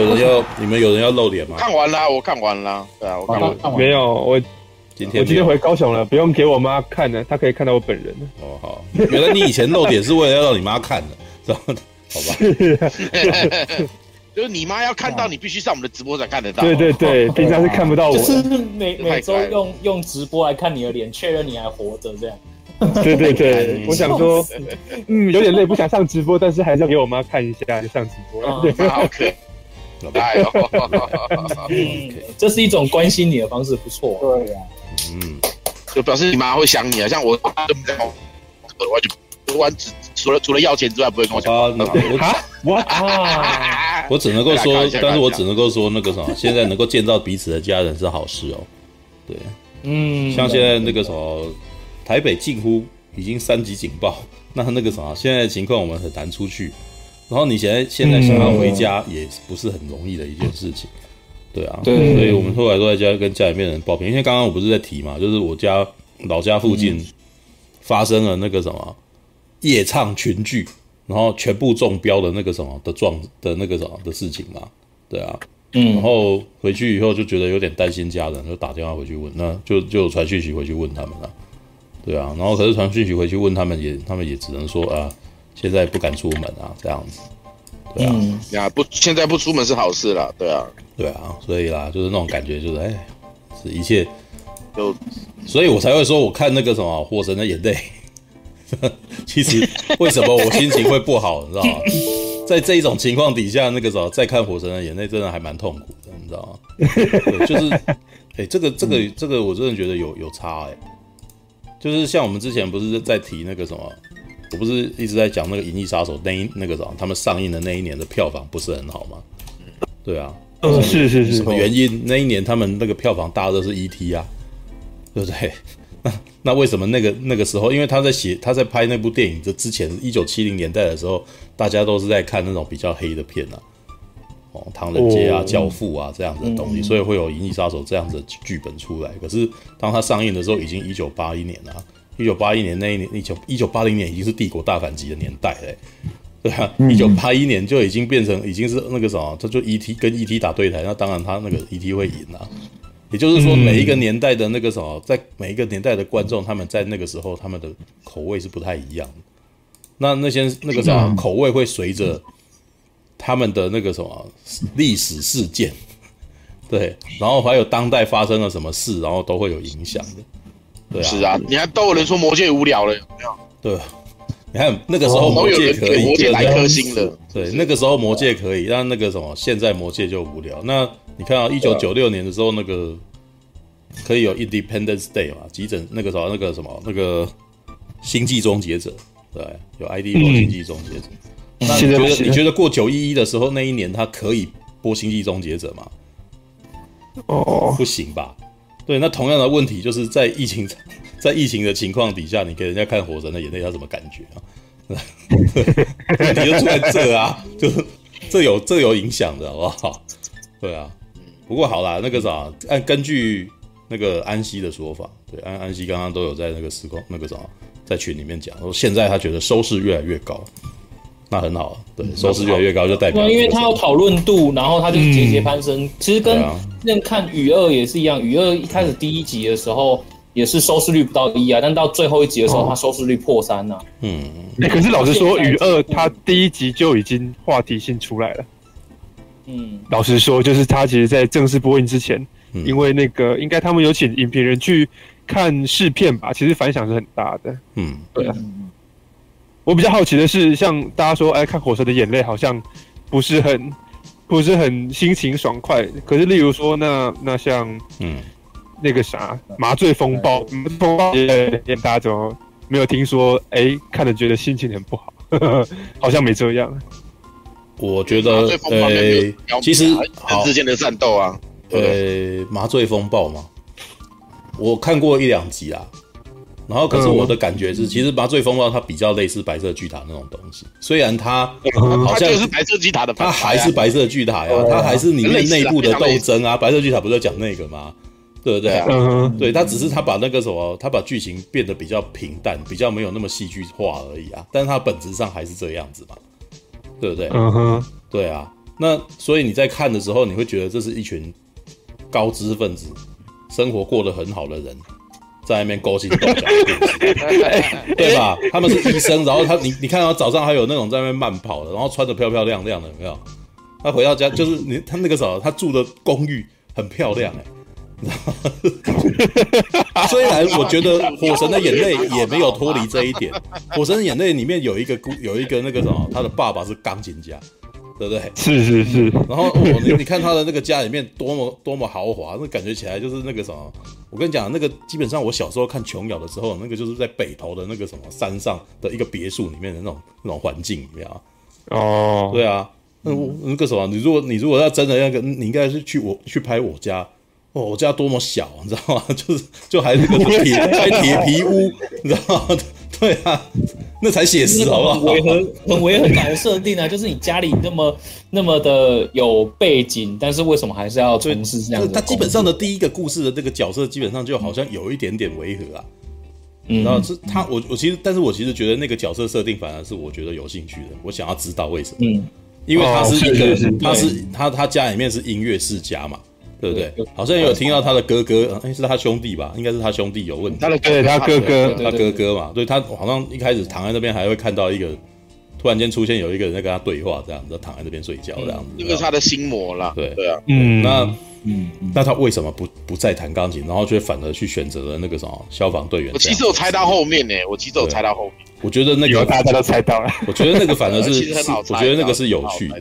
们有人要，你们有人要露脸吗？看完了，我看完了。对啊，我看完。没有，我今天我今天回高雄了，不用给我妈看了，她可以看到我本人。哦，好，原来你以前露脸是为了要让你妈看的，知道吗？好吧。就是你妈要看到你，必须上我们的直播才看得到。对对对，平常是看不到我。就是每 每周用用直播来看你的脸，确认你还活着这样。对对对，我想说，嗯，有点累，不想上直播，但是还是要给我妈看一下，就上直播。对哎呦，这是一种关心你的方式，不错。对呀，嗯，就表示你妈会想你啊。像我，我就完只除了除了要钱之外，不会跟我讲。啊，我啊，我只能够说，但是我只能够说那个什么，现在能够见到彼此的家人是好事哦。对，嗯，像现在那个什么。台北近乎已经三级警报，那那个啥，现在的情况我们很难出去。然后你现在现在想要回家也不是很容易的一件事情，对啊，对，所以我们后来都在家跟家里面人报平。因为刚刚我不是在提嘛，就是我家老家附近发生了那个什么夜唱群聚，然后全部中标的那个什么的状的那个什么的事情嘛，对啊，嗯，然后回去以后就觉得有点担心家人，就打电话回去问，那就就传讯息回去问他们了。对啊，然后可是传讯息回去问他们也，他们也只能说啊，现在不敢出门啊，这样子。对啊，嗯、呀，不，现在不出门是好事啦，对啊，对啊，所以啦，就是那种感觉，就是哎，是一切就，所以我才会说，我看那个什么《火神的眼泪》，其实为什么我心情会不好，你知道吗？在这一种情况底下，那个时候再看《火神的眼泪》，真的还蛮痛苦的，你知道吗？对，就是，哎，这个这个这个，我真的觉得有有差哎。就是像我们之前不是在提那个什么，我不是一直在讲那个《银翼杀手》那一那个什么，他们上映的那一年的票房不是很好吗？对啊，嗯，是是是，什么原因？那一年他们那个票房大热是 E.T. 啊，对不对？那那为什么那个那个时候？因为他在写他在拍那部电影的之前，一九七零年代的时候，大家都是在看那种比较黑的片啊。哦，唐人街啊，教父啊，这样子的东西，所以会有《银翼杀手》这样子的剧本出来。可是当他上映的时候，已经一九八一年了。一九八一年那一年，一九一九八零年已经是帝国大反击的年代嘞，对啊，一九八一年就已经变成已经是那个什么，他就 E.T. 跟 E.T. 打对台，那当然他那个 E.T. 会赢了。也就是说，每一个年代的那个什么，在每一个年代的观众，他们在那个时候他们的口味是不太一样的。那那些那个什么口味会随着。他们的那个什么历史事件，对，然后还有当代发生了什么事，然后都会有影响的，对啊。是啊，你还都有人说魔戒无聊了，有没有？对，你看那个时候魔戒可以，魔戒来颗星了。对，那个时候魔戒可以，但那个什么现在魔戒就无聊。那你看啊一九九六年的时候，那个可以有 Independence Day 嘛？急诊那个时候那个什么那个星际终结者，对，有 ID 说星际终结者。那你觉得你觉得过九一一的时候那一年他可以播《星际终结者》吗？哦，不行吧？对，那同样的问题就是在疫情 在疫情的情况底下，你给人家看《火神的眼泪》，他什么感觉啊？问题就出在这啊，就是这有这有影响的，好不好？对啊，不过好啦，那个啥，按根据那个安西的说法，对，安安西刚刚都有在那个时空那个啥，在群里面讲说，现在他觉得收视越来越高。那很好，对，收视越来越高就代表，因为他有讨论度，然后他就是节节攀升。其实跟那看雨二也是一样，雨二一开始第一集的时候也是收视率不到一啊，但到最后一集的时候，他收视率破三呐。嗯，可是老实说，雨二他第一集就已经话题性出来了。嗯，老实说，就是他其实，在正式播映之前，因为那个应该他们有请影评人去看试片吧，其实反响是很大的。嗯，对啊。我比较好奇的是，像大家说，哎，看《火神的眼泪》好像不是很不是很心情爽快。可是，例如说，那那像嗯那个啥《麻醉风暴》，风暴也大家怎么没有听说？哎，看了觉得心情很不好，呵 呵好像没这样。我觉得，呃，其实人之间的战斗啊，呃，麻醉风暴嘛，我看过一两集啊。然后，可是我的感觉是，其实麻醉风暴它比较类似白色巨塔那种东西。虽然它好像是白色巨塔的，它还是白色巨塔呀，它还是里面内部的斗争啊。白色巨塔不是在讲那个吗？对不对？对，它只是它把那个什么，它把剧情变得比较平淡，比较没有那么戏剧化而已啊。但是它本质上还是这样子嘛，对不对？嗯哼，对啊。那所以你在看的时候，你会觉得这是一群高知识分子，生活过得很好的人，在那边勾心斗角，对吧？他们是医生，然后他你你看到早上还有那种在那边慢跑的，然后穿的漂漂亮亮的，有没有？他回到家就是你他那个时候他住的公寓很漂亮哎、欸，虽然我觉得《火神的眼泪》也没有脱离这一点，《火神的眼泪》里面有一个有一个那个什么，他的爸爸是钢琴家。对不对？是是是。然后我你你看他的那个家里面多么多么豪华，那感觉起来就是那个什么。我跟你讲，那个基本上我小时候看琼瑶的时候，那个就是在北头的那个什么山上的一个别墅里面的那种那种环境，里面啊。哦，对啊，那那个什么，你如果你如果要真的要跟，你应该是去我去拍我家。哦，我家多么小，你知道吗？就是就还是个铁开铁皮屋，你知道吗？对啊，那才写实好不好？违和很违和感的设定啊，就是你家里那么那么的有背景，但是为什么还是要从事这样的？他基本上的第一个故事的这个角色，基本上就好像有一点点违和啊。嗯，然后是他，我我其实，但是我其实觉得那个角色设定反而是我觉得有兴趣的，我想要知道为什么。嗯，因为他是一个，他是他他家里面是音乐世家嘛。对不对？好像有听到他的哥哥，哎，是他兄弟吧？应该是他兄弟有问题。他的哥，他哥哥，他哥哥嘛。对，他好像一开始躺在那边，还会看到一个突然间出现有一个人在跟他对话，这样子躺在那边睡觉，这样子。那个是他的心魔啦。对对啊，嗯，那嗯，那他为什么不不再弹钢琴，然后却反而去选择了那个什么消防队员？我其实我猜到后面呢，我其实有猜到后面。我觉得那个大家都猜到了。我觉得那个反而是，我觉得那个是有趣的。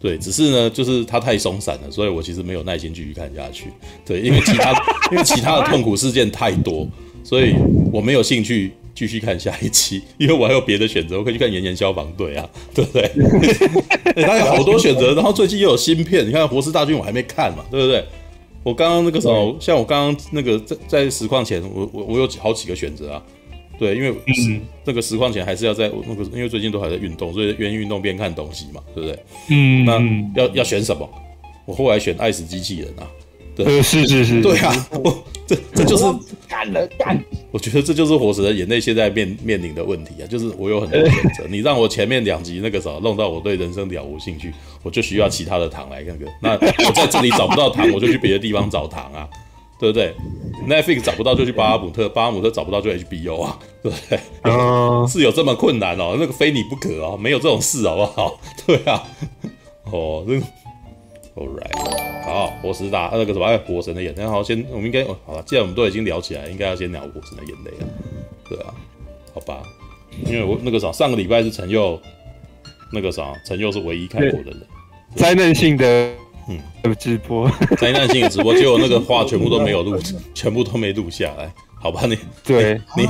对，只是呢，就是它太松散了，所以我其实没有耐心继续看下去。对，因为其他 因为其他的痛苦事件太多，所以我没有兴趣继续看下一期，因为我还有别的选择，我可以去看《炎炎消防队》啊，对不对？欸、他有好多选择，然后最近又有新片，你看《活尸大军》我还没看嘛，对不对？我刚刚那个时候，像我刚刚那个在在实况前，我我我有好几个选择啊。对，因为嗯，这个实况前还是要在那个，因为最近都还在运动，所以边运动边看东西嘛，对不对？嗯，那要要选什么？我后来选爱死机器人啊。对，是是是，对啊，我这这就是干了干。我觉得这就是《火神的眼泪》现在面面临的问题啊，就是我有很多选择，你让我前面两集那个时候弄到我对人生了无兴趣，我就需要其他的糖来那个。那我在这里找不到糖，我就去别的地方找糖啊。对不对？Netflix 找不到就去巴哈姆特，巴哈姆特找不到就 HBO 啊，对不对？嗯，是有这么困难哦？那个非你不可哦，没有这种事好不好？对啊，哦，这个，All right，好，火神大那个什么，哎，火神的眼泪，好，先我们应该，好了，既然我们都已经聊起来，应该要先聊火神的眼泪啊，对啊，好吧，因为我那个啥，上个礼拜是陈佑，那个啥，陈佑是唯一看过的人，灾难性的。嗯，有直播灾难性的直播，结果那个话全部都没有录，全部都没录下来，好吧？你 对你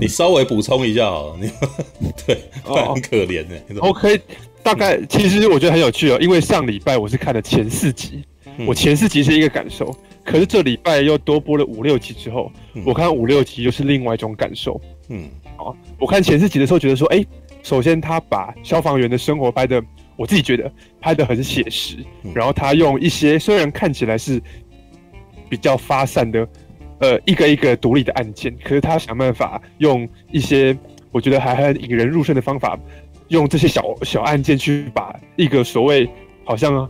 你稍微补充一下好了，你 对，很可怜呢。OK，大概其实我觉得很有趣哦，因为上礼拜我是看了前四集，我前四集是一个感受，可是这礼拜又多播了五六集之后，我看五六集又是另外一种感受。嗯，好，我看前四集的时候觉得说，哎，首先他把消防员的生活拍的。我自己觉得拍的很写实，然后他用一些虽然看起来是比较发散的，呃，一个一个独立的案件，可是他想办法用一些我觉得还很引人入胜的方法，用这些小小案件去把一个所谓好像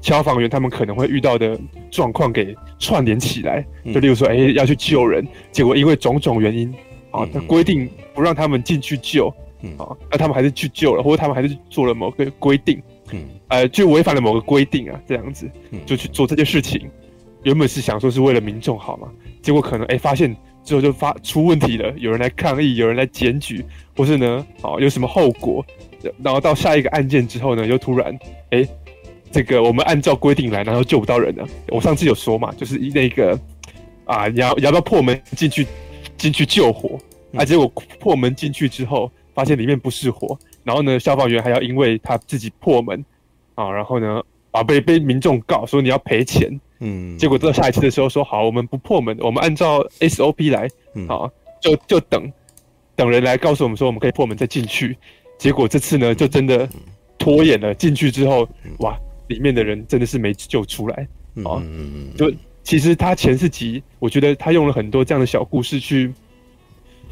消防员他们可能会遇到的状况给串联起来，就例如说，哎，要去救人，结果因为种种原因啊，他规定不让他们进去救。嗯，好，那他们还是去救了，或者他们还是做了某个规定，嗯，呃，就违反了某个规定啊，这样子，就去做这件事情。原本是想说是为了民众好嘛，结果可能哎、欸、发现之后就发出问题了，有人来抗议，有人来检举，或是呢，哦有什么后果，然后到下一个案件之后呢，又突然哎、欸，这个我们按照规定来，然后救不到人了。我上次有说嘛，就是那个啊，你要你要不要破门进去进去救火？啊，结果破门进去之后。发现里面不是火，然后呢，消防员还要因为他自己破门啊，然后呢，啊被被民众告说你要赔钱，嗯，结果到下一次的时候说好，我们不破门，我们按照 SOP 来，啊，就就等等人来告诉我们说我们可以破门再进去，结果这次呢就真的拖延了，进去之后，哇，里面的人真的是没救出来，啊，就其实他前四集，我觉得他用了很多这样的小故事去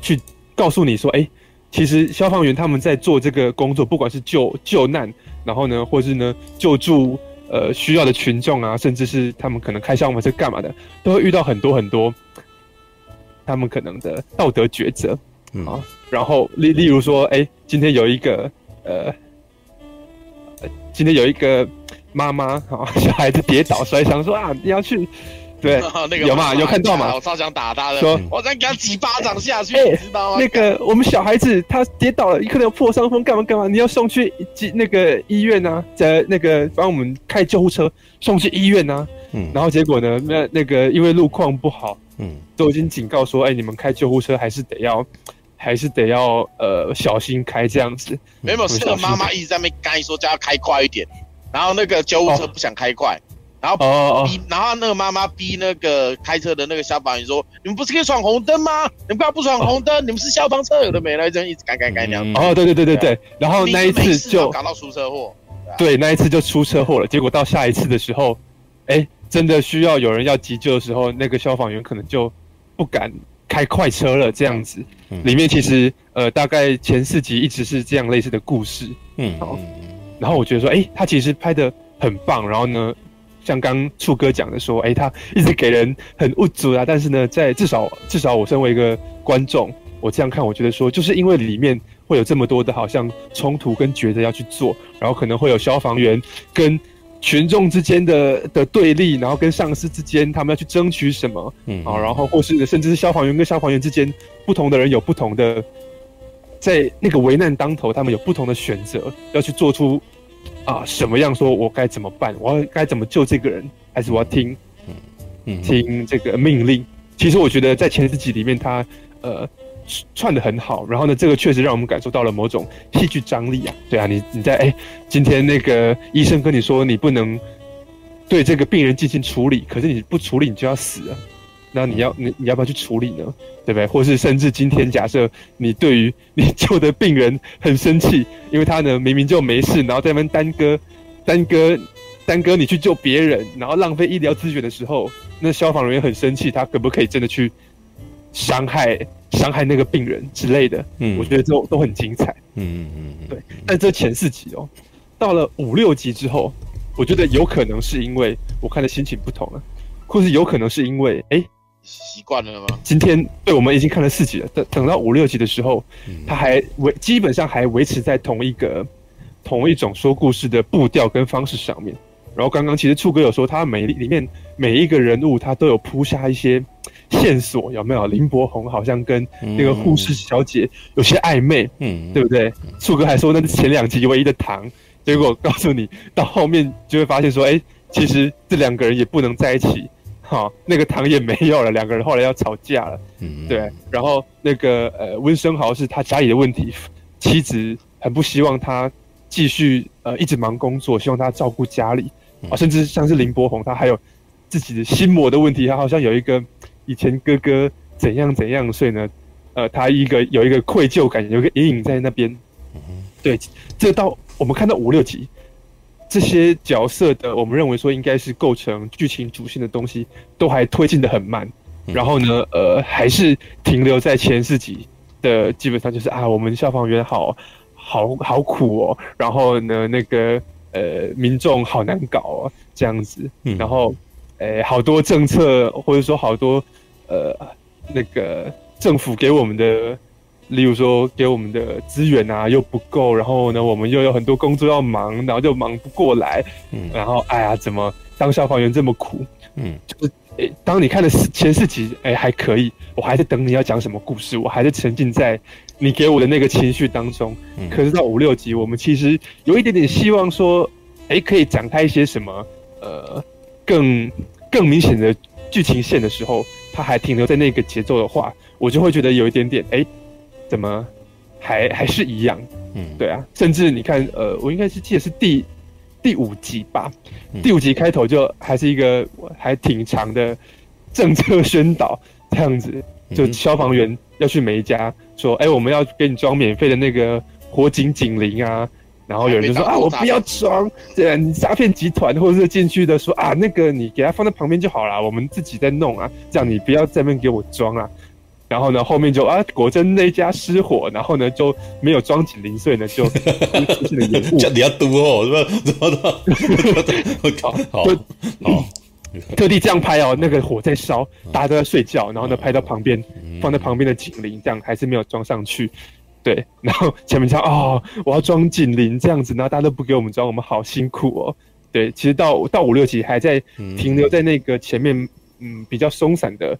去告诉你说，哎。其实消防员他们在做这个工作，不管是救救难，然后呢，或是呢救助呃需要的群众啊，甚至是他们可能开消防车干嘛的，都会遇到很多很多他们可能的道德抉择。嗯、啊，然后例例如说，哎，今天有一个呃，今天有一个妈妈啊，小孩子跌倒，所以想说啊，你要去，对，那个有嘛？有看到嘛？我超想打他的，说我再给他几巴掌下去，你知道吗？那个我们小孩子他跌倒了，可能有破伤风，干嘛干嘛？你要送去那个医院啊，在那个帮我们开救护车送去医院啊。嗯，然后结果呢，那那个因为路况不好，嗯，都已经警告说，哎，你们开救护车还是得要。还是得要呃小心开这样子，没有，是个妈妈一直在那边干说叫他开快一点，然后那个救护车不想开快，然后哦，然后那个妈妈逼那个开车的那个消防员说：“你们不是可以闯红灯吗？你们干嘛不闯红灯？你们是消防车，有的没了，这样一直赶赶赶这样。”哦，对对对对对，然后那一次就搞到出车祸，对，那一次就出车祸了。结果到下一次的时候，哎，真的需要有人要急救的时候，那个消防员可能就不敢。开快车了，这样子，里面其实呃，大概前四集一直是这样类似的故事，嗯，然后我觉得说，哎，他其实拍的很棒，然后呢，像刚树哥讲的说，哎，他一直给人很物质啊，但是呢，在至少至少我身为一个观众，我这样看，我觉得说，就是因为里面会有这么多的好像冲突跟抉择要去做，然后可能会有消防员跟。群众之间的的对立，然后跟上司之间，他们要去争取什么？嗯，啊，然后或是甚至是消防员跟消防员之间，不同的人有不同的，在那个危难当头，他们有不同的选择，要去做出啊什么样？说我该怎么办？我要该怎么救这个人？还是我要听，嗯，听这个命令？其实我觉得在前四集里面，他呃。串的很好，然后呢，这个确实让我们感受到了某种戏剧张力啊。对啊，你你在哎，今天那个医生跟你说你不能对这个病人进行处理，可是你不处理你就要死了，那你要你你要不要去处理呢？对不对？或是甚至今天假设你对于 你救的病人很生气，因为他呢明明就没事，然后在那边耽搁耽搁耽搁你去救别人，然后浪费医疗资源的时候，那消防人员很生气，他可不可以真的去伤害？伤害那个病人之类的，嗯，我觉得都都很精彩，嗯嗯嗯，对。但这前四集哦，到了五六集之后，我觉得有可能是因为我看的心情不同了，或是有可能是因为哎，习惯了吗？今天对我们已经看了四集了，等等到五六集的时候，他还维基本上还维持在同一个同一种说故事的步调跟方式上面。然后刚刚其实处哥有说，他每里面每一个人物他都有铺下一些。线索有没有？林柏宏好像跟那个护士小姐有些暧昧，嗯，对不对？处哥还说那是前两集唯一的糖，结果告诉你到后面就会发现说，哎，其实这两个人也不能在一起，哈，那个糖也没有了，两个人后来要吵架了，嗯，对。然后那个呃温生豪是他家里的问题，妻子很不希望他继续呃一直忙工作，希望他照顾家里啊，甚至像是林柏宏他还有自己的心魔的问题，他好像有一个。以前哥哥怎样怎样，所以呢，呃，他一个有一个愧疚感，有一个阴影在那边。对，这到我们看到五六集，这些角色的，我们认为说应该是构成剧情主线的东西，都还推进的很慢。然后呢，呃，还是停留在前四集的，基本上就是啊，我们消防员好好好苦哦，然后呢，那个呃，民众好难搞哦，这样子，然后。诶、欸，好多政策，或者说好多，呃，那个政府给我们的，例如说给我们的资源啊又不够，然后呢，我们又有很多工作要忙，然后就忙不过来，嗯，然后哎呀，怎么当消防员这么苦？嗯，就是诶、欸，当你看了前四集，哎、欸，还可以，我还在等你要讲什么故事，我还在沉浸在你给我的那个情绪当中。嗯，可是到五六集，我们其实有一点点希望说，哎、欸，可以展开一些什么，呃。更更明显的剧情线的时候，它还停留在那个节奏的话，我就会觉得有一点点，哎，怎么还还是一样？嗯，对啊，甚至你看，呃，我应该是记得是第第五集吧，第五集开头就还是一个还挺长的政策宣导这样子，就消防员要去每一家说，哎，我们要给你装免费的那个火警警铃啊。然后有人就说啊，我不要装，对啊，你诈骗集团或者是进去的说啊，那个你给他放在旁边就好了，我们自己在弄啊，这样你不要在那边给我装啊。然后呢，后面就啊，果真那家失火，然后呢就没有装紧零碎呢，就出现了延误。叫你要读哦，是吧？怎么的？好，好，好，特地这样拍哦，那个火在烧，大家都在睡觉，然后呢拍到旁边，放在旁边的警铃，这样还是没有装上去。对，然后前面讲哦，我要装警铃这样子，然后大家都不给我们装，我们好辛苦哦。对，其实到到五六集还在停留在那个前面。嗯，比较松散的，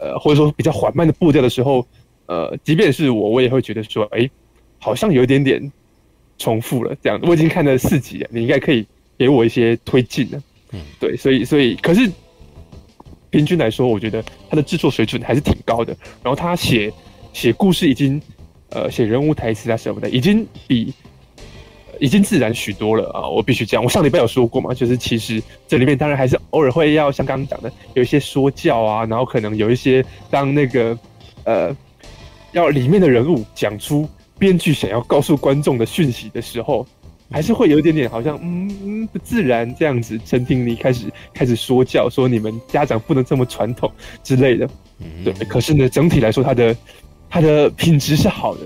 呃，或者说比较缓慢的步调的时候，呃，即便是我，我也会觉得说，哎，好像有一点点重复了。这样，我已经看了四集了，你应该可以给我一些推进了。嗯，对，所以，所以，可是平均来说，我觉得他的制作水准还是挺高的。然后他写写故事已经，呃，写人物台词啊什么的，已经比。已经自然许多了啊！我必须讲，我上礼拜有说过嘛，就是其实这里面当然还是偶尔会要像刚刚讲的，有一些说教啊，然后可能有一些当那个呃，要里面的人物讲出编剧想要告诉观众的讯息的时候，还是会有一点点好像嗯不自然这样子。陈婷妮开始开始说教，说你们家长不能这么传统之类的，对。可是呢，整体来说，它的它的品质是好的，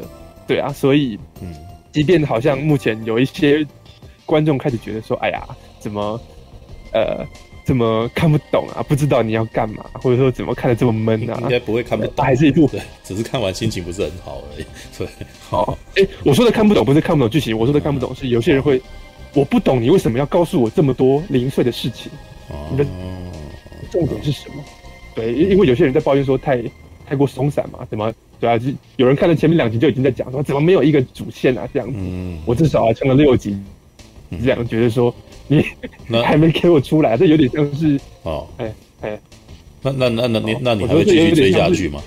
对啊，所以嗯。即便好像目前有一些观众开始觉得说：“哎呀，怎么呃，怎么看不懂啊？不知道你要干嘛，或者说怎么看的这么闷啊？”应该不会看不懂，还是一部对，只是看完心情不是很好而已。对，好，哎、欸，我说的看不懂不是看不懂剧情，我说的看不懂是有些人会，我不懂你为什么要告诉我这么多零碎的事情，你的重点是什么？对，因因为有些人在抱怨说太太过松散嘛，怎么？对啊，就有人看了前面两集就已经在讲说，怎么没有一个主线啊？这样子，嗯、我至少还撑了六集，嗯、这样觉得说你 还没给我出来，这有点像是哦，哎哎，那那那那你那你还会继续追下去吗？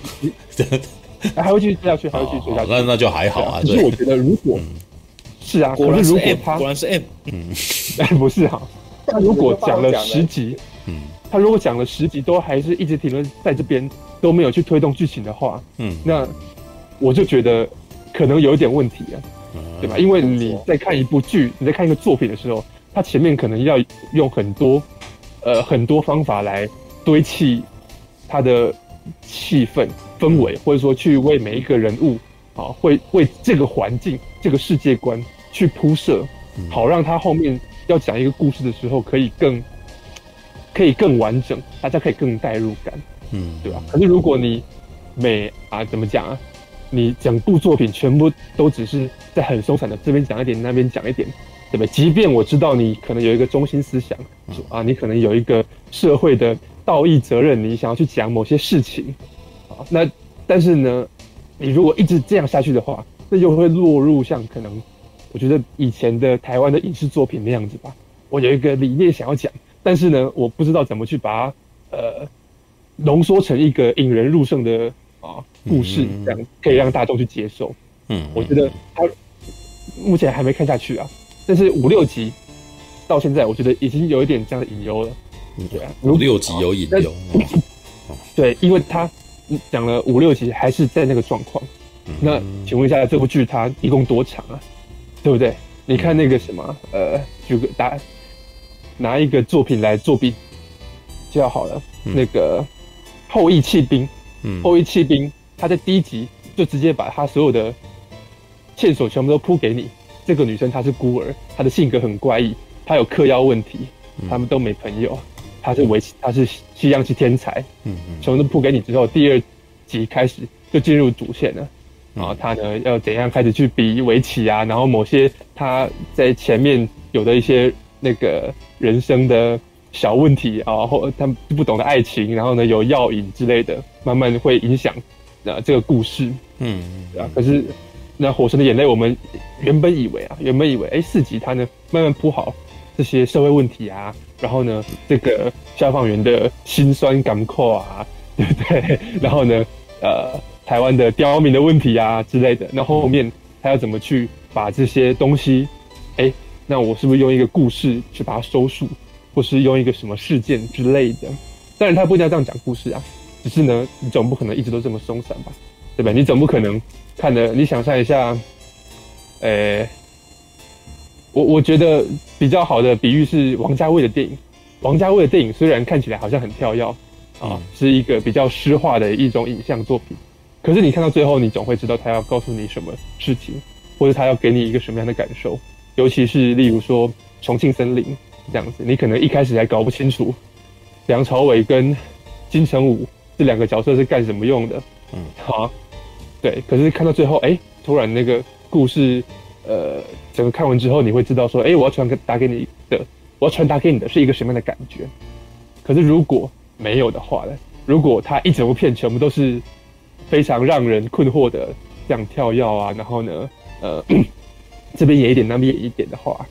还会继续追下去，还会继续追下去。那那就还好啊。可是我觉得，如果是啊，可是如果他果然是 M，嗯，哎，不是哈，他如果讲了十集，嗯，他如果讲了十集都还是一直停留在这边。都没有去推动剧情的话，嗯，那我就觉得可能有一点问题啊，嗯、对吧？因为你在看一部剧，你在看一个作品的时候，它前面可能要用很多呃很多方法来堆砌它的气氛氛围，或者说去为每一个人物啊，会为这个环境、这个世界观去铺设，好让他后面要讲一个故事的时候可以更可以更完整，大家可以更代入感。嗯，对吧？可是如果你每啊怎么讲啊，你整部作品全部都只是在很松散的这边讲一点，那边讲一点，对不对？即便我知道你可能有一个中心思想，说啊，你可能有一个社会的道义责任，你想要去讲某些事情，啊，那但是呢，你如果一直这样下去的话，那就会落入像可能我觉得以前的台湾的影视作品那样子吧。我有一个理念想要讲，但是呢，我不知道怎么去把它呃。浓缩成一个引人入胜的啊故事，这样可以让大众去接受。嗯，我觉得他目前还没看下去啊，但是五六集到现在，我觉得已经有一点这样的隐忧了。对啊，五六集有隐忧。对，因为他讲了五六集还是在那个状况。那请问一下，这部剧它一共多长啊？对不对？你看那个什么，呃，举个打拿一个作品来作比较好了，那个。后羿弃兵，嗯，后羿弃兵，他在第一集就直接把他所有的线索全部都铺给你。这个女生她是孤儿，她的性格很怪异，她有嗑药问题，他们都没朋友。她是围棋，她是西洋棋天才，嗯嗯，全部都铺给你之后，第二集开始就进入主线了。然后他呢要怎样开始去比围棋啊？然后某些他在前面有的一些那个人生的。小问题啊，或他们不懂得爱情，然后呢有药瘾之类的，慢慢会影响啊这个故事，嗯，啊，可是那《火神的眼泪》，我们原本以为啊，原本以为，哎，四集它呢慢慢铺好这些社会问题啊，然后呢这个消防员的辛酸感慨啊，对不对？然后呢，呃，台湾的刁民的问题啊之类的，那后面他要怎么去把这些东西，哎，那我是不是用一个故事去把它收束？或是用一个什么事件之类的，当然他不一定要这样讲故事啊，只是呢，你总不可能一直都这么松散吧，对吧？你总不可能看的，你想象一下，呃、欸，我我觉得比较好的比喻是王家卫的电影，王家卫的电影虽然看起来好像很跳跃啊，是一个比较诗化的一种影像作品，可是你看到最后，你总会知道他要告诉你什么事情，或者他要给你一个什么样的感受。尤其是例如说重庆森林这样子，你可能一开始还搞不清楚梁朝伟跟金城武这两个角色是干什么用的。嗯，好，对。可是看到最后，哎、欸，突然那个故事，呃，整个看完之后，你会知道说，哎、欸，我要传达给你的，我要传达给你的是一个什么样的感觉。可是如果没有的话呢？如果他一整部片全部都是非常让人困惑的这样跳跃啊，然后呢，呃，这边演一点，那边演一点的话，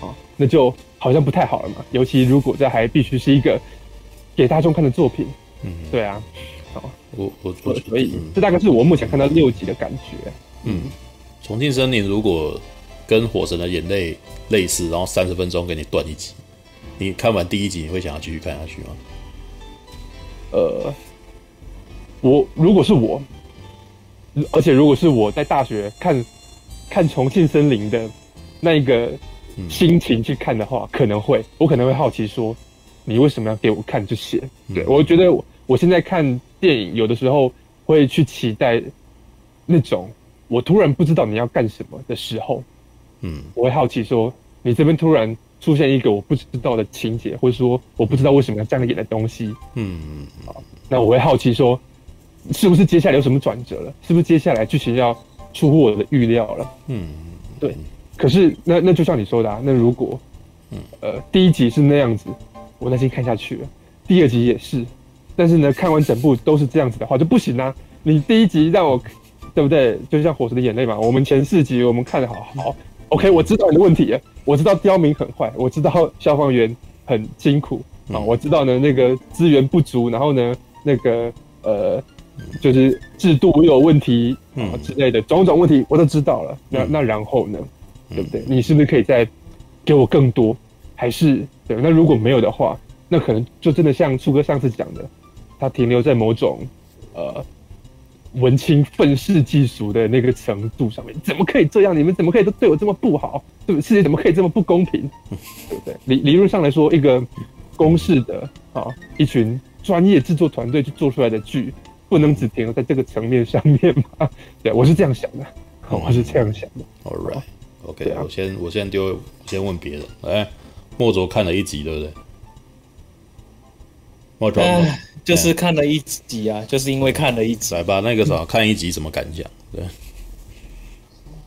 啊，那就好像不太好了嘛。尤其如果这还必须是一个给大众看的作品，嗯，对啊，好，我我我所以这大概是我目前看到六集的感觉。嗯，重庆森林如果跟《火神的眼泪》类似，然后三十分钟给你断一集，你看完第一集，你会想要继续看下去吗？呃，我如果是我，而且如果是我在大学看看重庆森林的那一个心情去看的话，可能会，我可能会好奇说，你为什么要给我看这些？对，我觉得我我现在看电影，有的时候会去期待那种我突然不知道你要干什么的时候，嗯，我会好奇说，你这边突然。出现一个我不知道的情节，或者说我不知道为什么要这样演的东西，嗯嗯，好，那我会好奇说，是不是接下来有什么转折了？是不是接下来剧情要出乎我的预料了？嗯，对。可是那那就像你说的啊，那如果，呃，第一集是那样子，我耐心看下去了，第二集也是，但是呢，看完整部都是这样子的话就不行啊。你第一集让我，对不对？就像《火神的眼泪》嘛，我们前四集我们看的好好。OK，我知道你的问题了。我知道刁民很坏，我知道消防员很辛苦啊，我知道呢那个资源不足，然后呢那个呃就是制度有问题啊之类的种种问题我都知道了。那那然后呢，对不对？你是不是可以再给我更多？还是对？那如果没有的话，那可能就真的像初哥上次讲的，他停留在某种呃。文青愤世嫉俗的那个程度上面，怎么可以这样？你们怎么可以都对我这么不好？对不对？世界怎么可以这么不公平？对不对？理理论上来说，一个公式的啊，一群专业制作团队去做出来的剧，不能只停留在这个层面上面吗？对，我是这样想的，我是这样想的。All right，OK，我先我先丢，先问别人。哎，莫卓看了一集，对不对？莫卓。就是看了一集啊，就是因为看了一集。来吧，那个啥，看一集什么感想？对，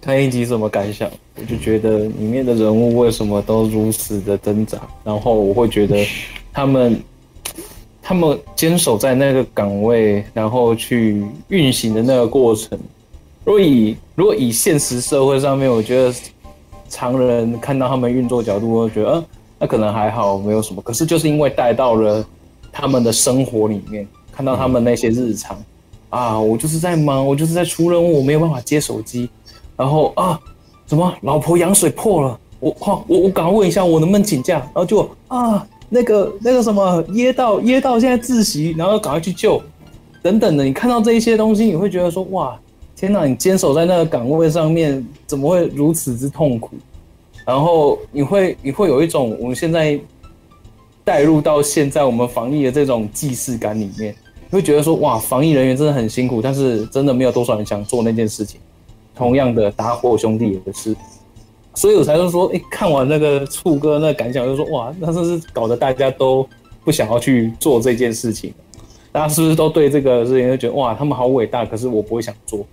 看一集什么感想？我就觉得里面的人物为什么都如此的挣扎，然后我会觉得他们他们坚守在那个岗位，然后去运行的那个过程。如果以如果以现实社会上面，我觉得常人看到他们运作角度，会觉得，嗯，那可能还好，没有什么。可是就是因为带到了。他们的生活里面，看到他们那些日常，啊，我就是在忙，我就是在出任务，我没有办法接手机，然后啊，什么老婆羊水破了，我哈，我我赶快问一下，我能不能请假？然后就啊，那个那个什么噎到噎到现在窒息，然后赶快去救，等等的，你看到这一些东西，你会觉得说，哇，天哪，你坚守在那个岗位上面，怎么会如此之痛苦？然后你会你会有一种我们现在。带入到现在我们防疫的这种既视感里面，你会觉得说哇，防疫人员真的很辛苦，但是真的没有多少人想做那件事情。同样的，打火兄弟也是，所以我才会说，哎，看完那个醋哥那个感想，就说哇，那真是搞得大家都不想要去做这件事情。大家是不是都对这个事情就觉得哇，他们好伟大，可是我不会想做。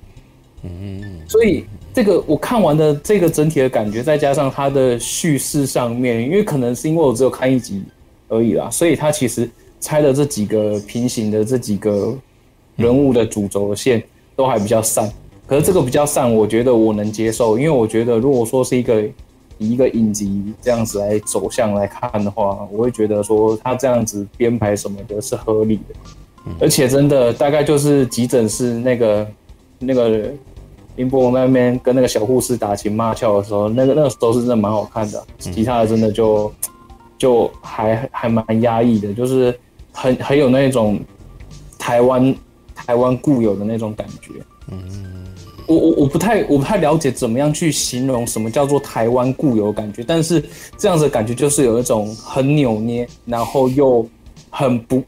嗯，所以这个我看完的这个整体的感觉，再加上它的叙事上面，因为可能是因为我只有看一集。而已啦，所以他其实拆的这几个平行的这几个人物的主轴线都还比较散，可是这个比较散，我觉得我能接受，因为我觉得如果说是一个以一个影集这样子来走向来看的话，我会觉得说他这样子编排什么的是合理的，而且真的大概就是急诊室那个那个林柏宏那边跟那个小护士打情骂俏的时候，那个那个时候是真的蛮好看的，其他的真的就。就还还蛮压抑的，就是很很有那种台湾台湾固有的那种感觉。嗯，我我我不太我不太了解怎么样去形容什么叫做台湾固有感觉，但是这样子的感觉就是有一种很扭捏，然后又很不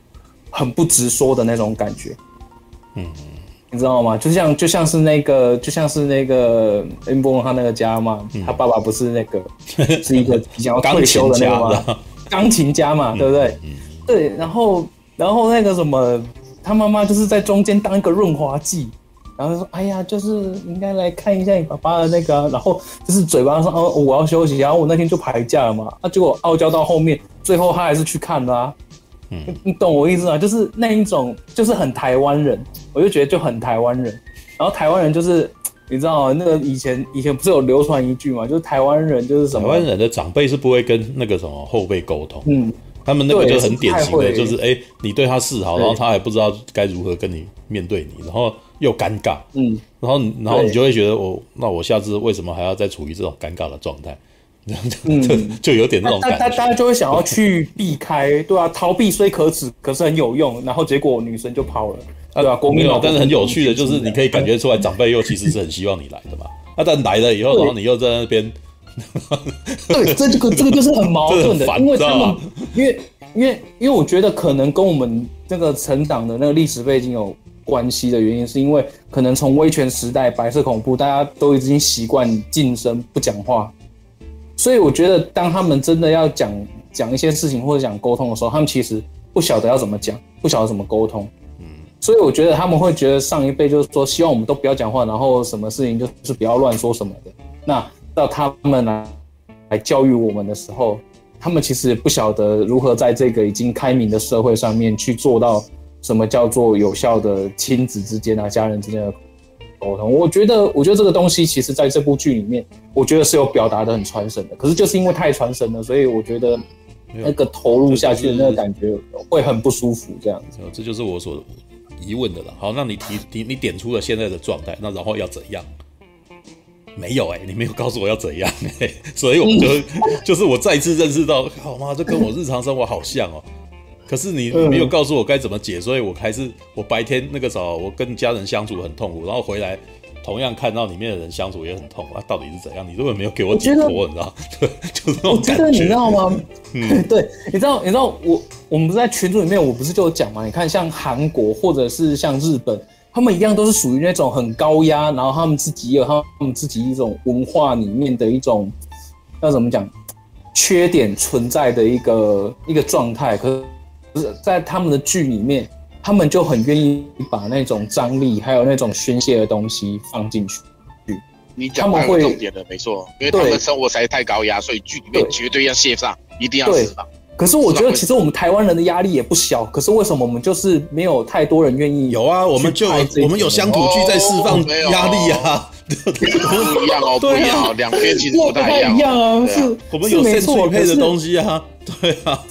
很不直说的那种感觉。嗯，你知道吗？就像就像是那个就像是那个恩波他那个家嘛，嗯、他爸爸不是那个 是一个比较退休的那个吗？钢琴家嘛，对不对？对，然后然后那个什么，他妈妈就是在中间当一个润滑剂。然后他说：“哎呀，就是应该来看一下你爸爸的那个、啊，然后就是嘴巴上哦，我要休息。然后我那天就排假了嘛，啊，结果傲娇到后面，最后他还是去看啦、啊。嗯，你懂我意思吗？就是那一种，就是很台湾人，我就觉得就很台湾人。然后台湾人就是你知道吗？那个以前以前不是有流传一句嘛，就是台湾人就是什么？台湾人的长辈是不会跟那个什么后辈沟通。嗯。”他们那个就很典型的，就是哎、欸，你对他示好，然后他还不知道该如何跟你面对你，然后又尴尬，嗯，然后然后你就会觉得我那我下次为什么还要再处于这种尴尬的状态？嗯，就就有点那种感觉，大家就会想要去避开，对啊，逃避虽可耻，可是很有用，然后结果女生就跑了，对啊，国民党，但是很有趣的就是你可以感觉出来，长辈又其实是很希望你来的嘛，那但来了以后，然后你又在那边。对，这这个这个就是很矛盾的，因为他们，因为因为因为我觉得可能跟我们这个成长的那个历史背景有关系的原因，是因为可能从威权时代、白色恐怖，大家都已经习惯噤声不讲话，所以我觉得当他们真的要讲讲一些事情或者讲沟通的时候，他们其实不晓得要怎么讲，不晓得怎么沟通，嗯，所以我觉得他们会觉得上一辈就是说希望我们都不要讲话，然后什么事情就是不要乱说什么的，那。到他们来来教育我们的时候，他们其实不晓得如何在这个已经开明的社会上面去做到什么叫做有效的亲子之间啊、家人之间的沟通。我觉得，我觉得这个东西其实在这部剧里面，我觉得是有表达的很传神的。可是就是因为太传神了，所以我觉得那个投入下去的那个感觉会很不舒服。这样子，这就是我所疑问的了。好，那你提提你点出了现在的状态，那然后要怎样？没有哎、欸，你没有告诉我要怎样哎、欸，所以我就 就是我再一次认识到，好吗？这跟我日常生活好像哦。可是你没有告诉我该怎么解，所以我还是我白天那个时候我跟家人相处很痛苦，然后回来同样看到里面的人相处也很痛苦。那、啊、到底是怎样？你根本没有给我解脱，你知道？对，就是那种感觉。我觉得你知道吗？嗯，对，你知道，你知道我我们不是在群组里面，我不是就有讲吗？你看，像韩国或者是像日本。他们一样都是属于那种很高压，然后他们自己有他们自己一种文化里面的一种要怎么讲缺点存在的一个一个状态。可是，在他们的剧里面，他们就很愿意把那种张力还有那种宣泄的东西放进去。你讲的有重点的，没错，因为他们生活实在太高压，所以剧里面绝对要泄放，一定要释放。可是我觉得，其实我们台湾人的压力也不小。可是为什么我们就是没有太多人愿意？有啊，我们就我们有乡土剧在释放压力啊，不一样哦，不一样，两边其实不太一样啊。是，我们有没错配的东西啊，对啊，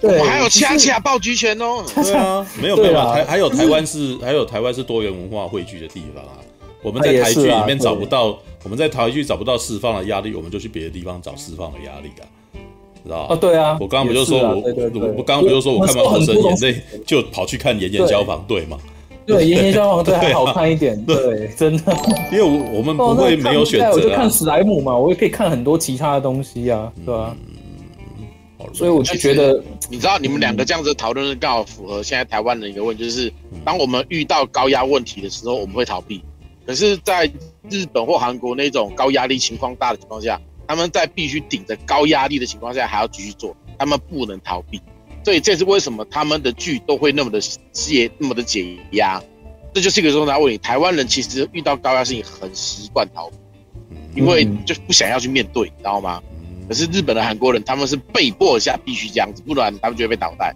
对，我还有恰恰爆菊拳哦，对啊，没有没有，台还有台湾是还有台湾是多元文化汇聚的地方啊。我们在台剧里面找不到，我们在台剧找不到释放的压力，我们就去别的地方找释放的压力啊。知道啊？对啊，我刚刚不就说我，我刚刚不就说我看完《火神眼泪》就跑去看《炎炎消防队》嘛？对，《炎炎消防队》还好看一点，对，真的。因为我我们不会没有选择，我就看史莱姆嘛，我也可以看很多其他的东西啊，对吧？所以我就觉得，你知道，你们两个这样子讨论是刚好符合现在台湾的一个问题，就是当我们遇到高压问题的时候，我们会逃避。可是，在日本或韩国那种高压力情况大的情况下。他们在必须顶着高压力的情况下还要继续做，他们不能逃避，所以这是为什么他们的剧都会那么的解那么的解压，这就是一个重大问题。台湾人其实遇到高压事情很习惯逃避，因为就不想要去面对，知道吗？可是日本的韩国人他们是被迫下必须这样子，不然他们就会被捣蛋，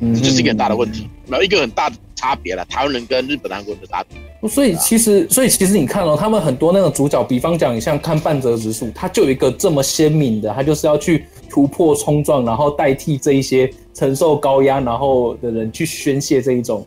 这就是一个很大的问题，没有一个很大的差别了。台湾人跟日本、韩国人的差别。所以其实，所以其实你看哦，他们很多那个主角，比方讲，你像看半泽直树，他就有一个这么鲜明的，他就是要去突破冲撞，然后代替这一些承受高压然后的人去宣泄这一种。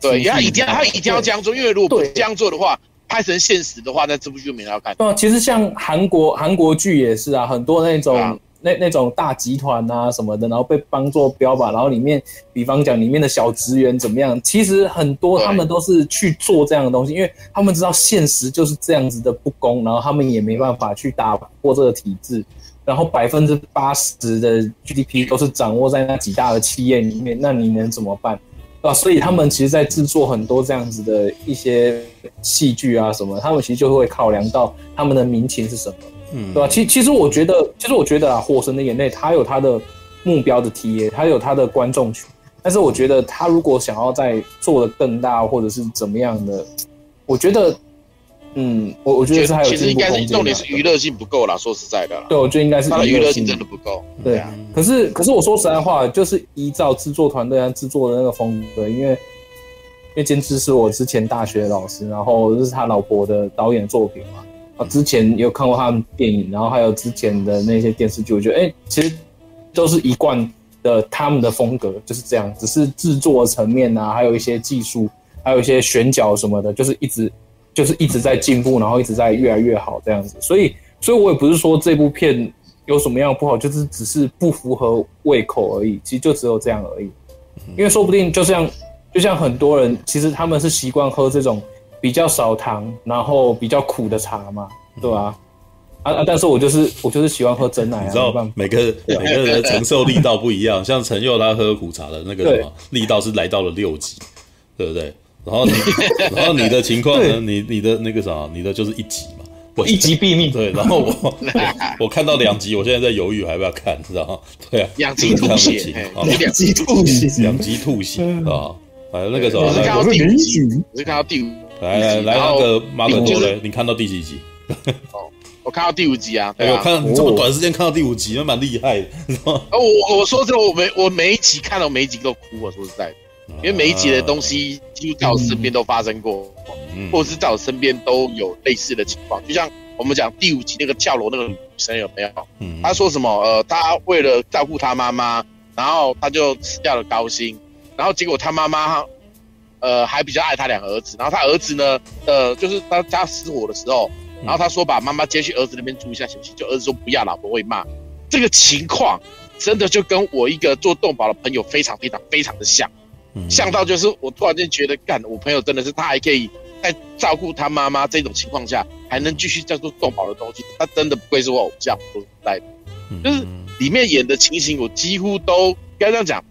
对，他一定要他一定要这样做，因为如果不这样做的话，拍成现实的话，那这部剧就没人要看。对啊，其实像韩国韩国剧也是啊，很多那种。那那种大集团啊什么的，然后被当做标靶，然后里面，比方讲里面的小职员怎么样？其实很多他们都是去做这样的东西，因为他们知道现实就是这样子的不公，然后他们也没办法去打破这个体制，然后百分之八十的 GDP 都是掌握在那几大的企业里面，那你能怎么办？啊，所以他们其实，在制作很多这样子的一些戏剧啊什么，他们其实就会考量到他们的民情是什么，嗯，对吧？其其实我觉得，其实我觉得啊，《火神的眼泪》它有它的目标的 TA，它有它的观众群，但是我觉得他如果想要再做的更大，或者是怎么样的，我觉得。嗯，我我觉得是还有其实应该是重点是娱乐性不够啦，说实在的。对，我觉得应该是它的娱乐性真的不够。对啊，可是可是我说实在话，就是依照制作团队啊制作的那个风格，因为因为监制是我之前大学的老师，然后这是他老婆的导演作品嘛。啊，之前有看过他们电影，然后还有之前的那些电视剧，我觉得哎、欸，其实都是一贯的他们的风格就是这样，只是制作层面啊，还有一些技术，还有一些选角什么的，就是一直。就是一直在进步，然后一直在越来越好这样子，所以，所以我也不是说这部片有什么样不好，就是只是不符合胃口而已。其实就只有这样而已，因为说不定就像就像很多人，其实他们是习惯喝这种比较少糖，然后比较苦的茶嘛，对吧？啊啊！但是我就是我就是喜欢喝真奶啊，你知道每个 每个人的承受力道不一样，像陈佑他喝苦茶的那个什么力道是来到了六级，对不对？然后你，然后你的情况呢？你你的那个啥，你的就是一集嘛，我一集毙命。对，然后我我，我看到两集，我现在在犹豫还要不要看，知道吗？对啊，两集吐血，两集吐血，两集吐血啊！反正，那个什么，我是看到第五集，我是看到第五。来来来，那个马可多嘞，你看到第几集？哦，我看到第五集啊！哎我，看这么短时间看到第五集，那蛮厉害的。哦，我我说这个，我每我每一集看到每一集都哭，我说实在的。因为每一集的东西几乎在我身边都发生过，嗯、或者是在我身边都有类似的情况。就像我们讲第五集那个跳楼那个女生有没有？嗯，她说什么？呃，她为了照顾她妈妈，然后她就辞掉了高薪，然后结果她妈妈呃还比较爱她两个儿子，然后她儿子呢，呃，就是她家失火的时候，然后她说把妈妈接去儿子那边住一下行不行？就儿子说不要，老婆会骂。这个情况真的就跟我一个做动保的朋友非常非常非常的像。像到就是我突然间觉得，干，我朋友真的是他还可以在照顾他妈妈这种情况下，还能继续叫做动保的东西，他真的不愧是我偶像，说实在的，就是里面演的情形，我几乎都该这样讲。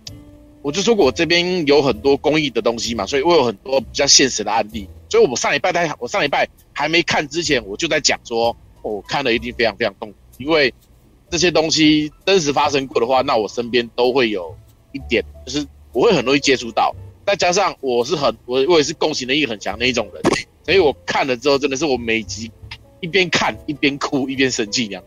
我就说过我这边有很多公益的东西嘛，所以我有很多比较现实的案例。所以我上礼拜在，我上礼拜还没看之前，我就在讲说，我看了一定非常非常动，因为这些东西真实发生过的话，那我身边都会有一点就是。我会很容易接触到，再加上我是很我我也是共情能力很强的一种人，所以我看了之后真的是我每集一边看一边哭一边生气这样，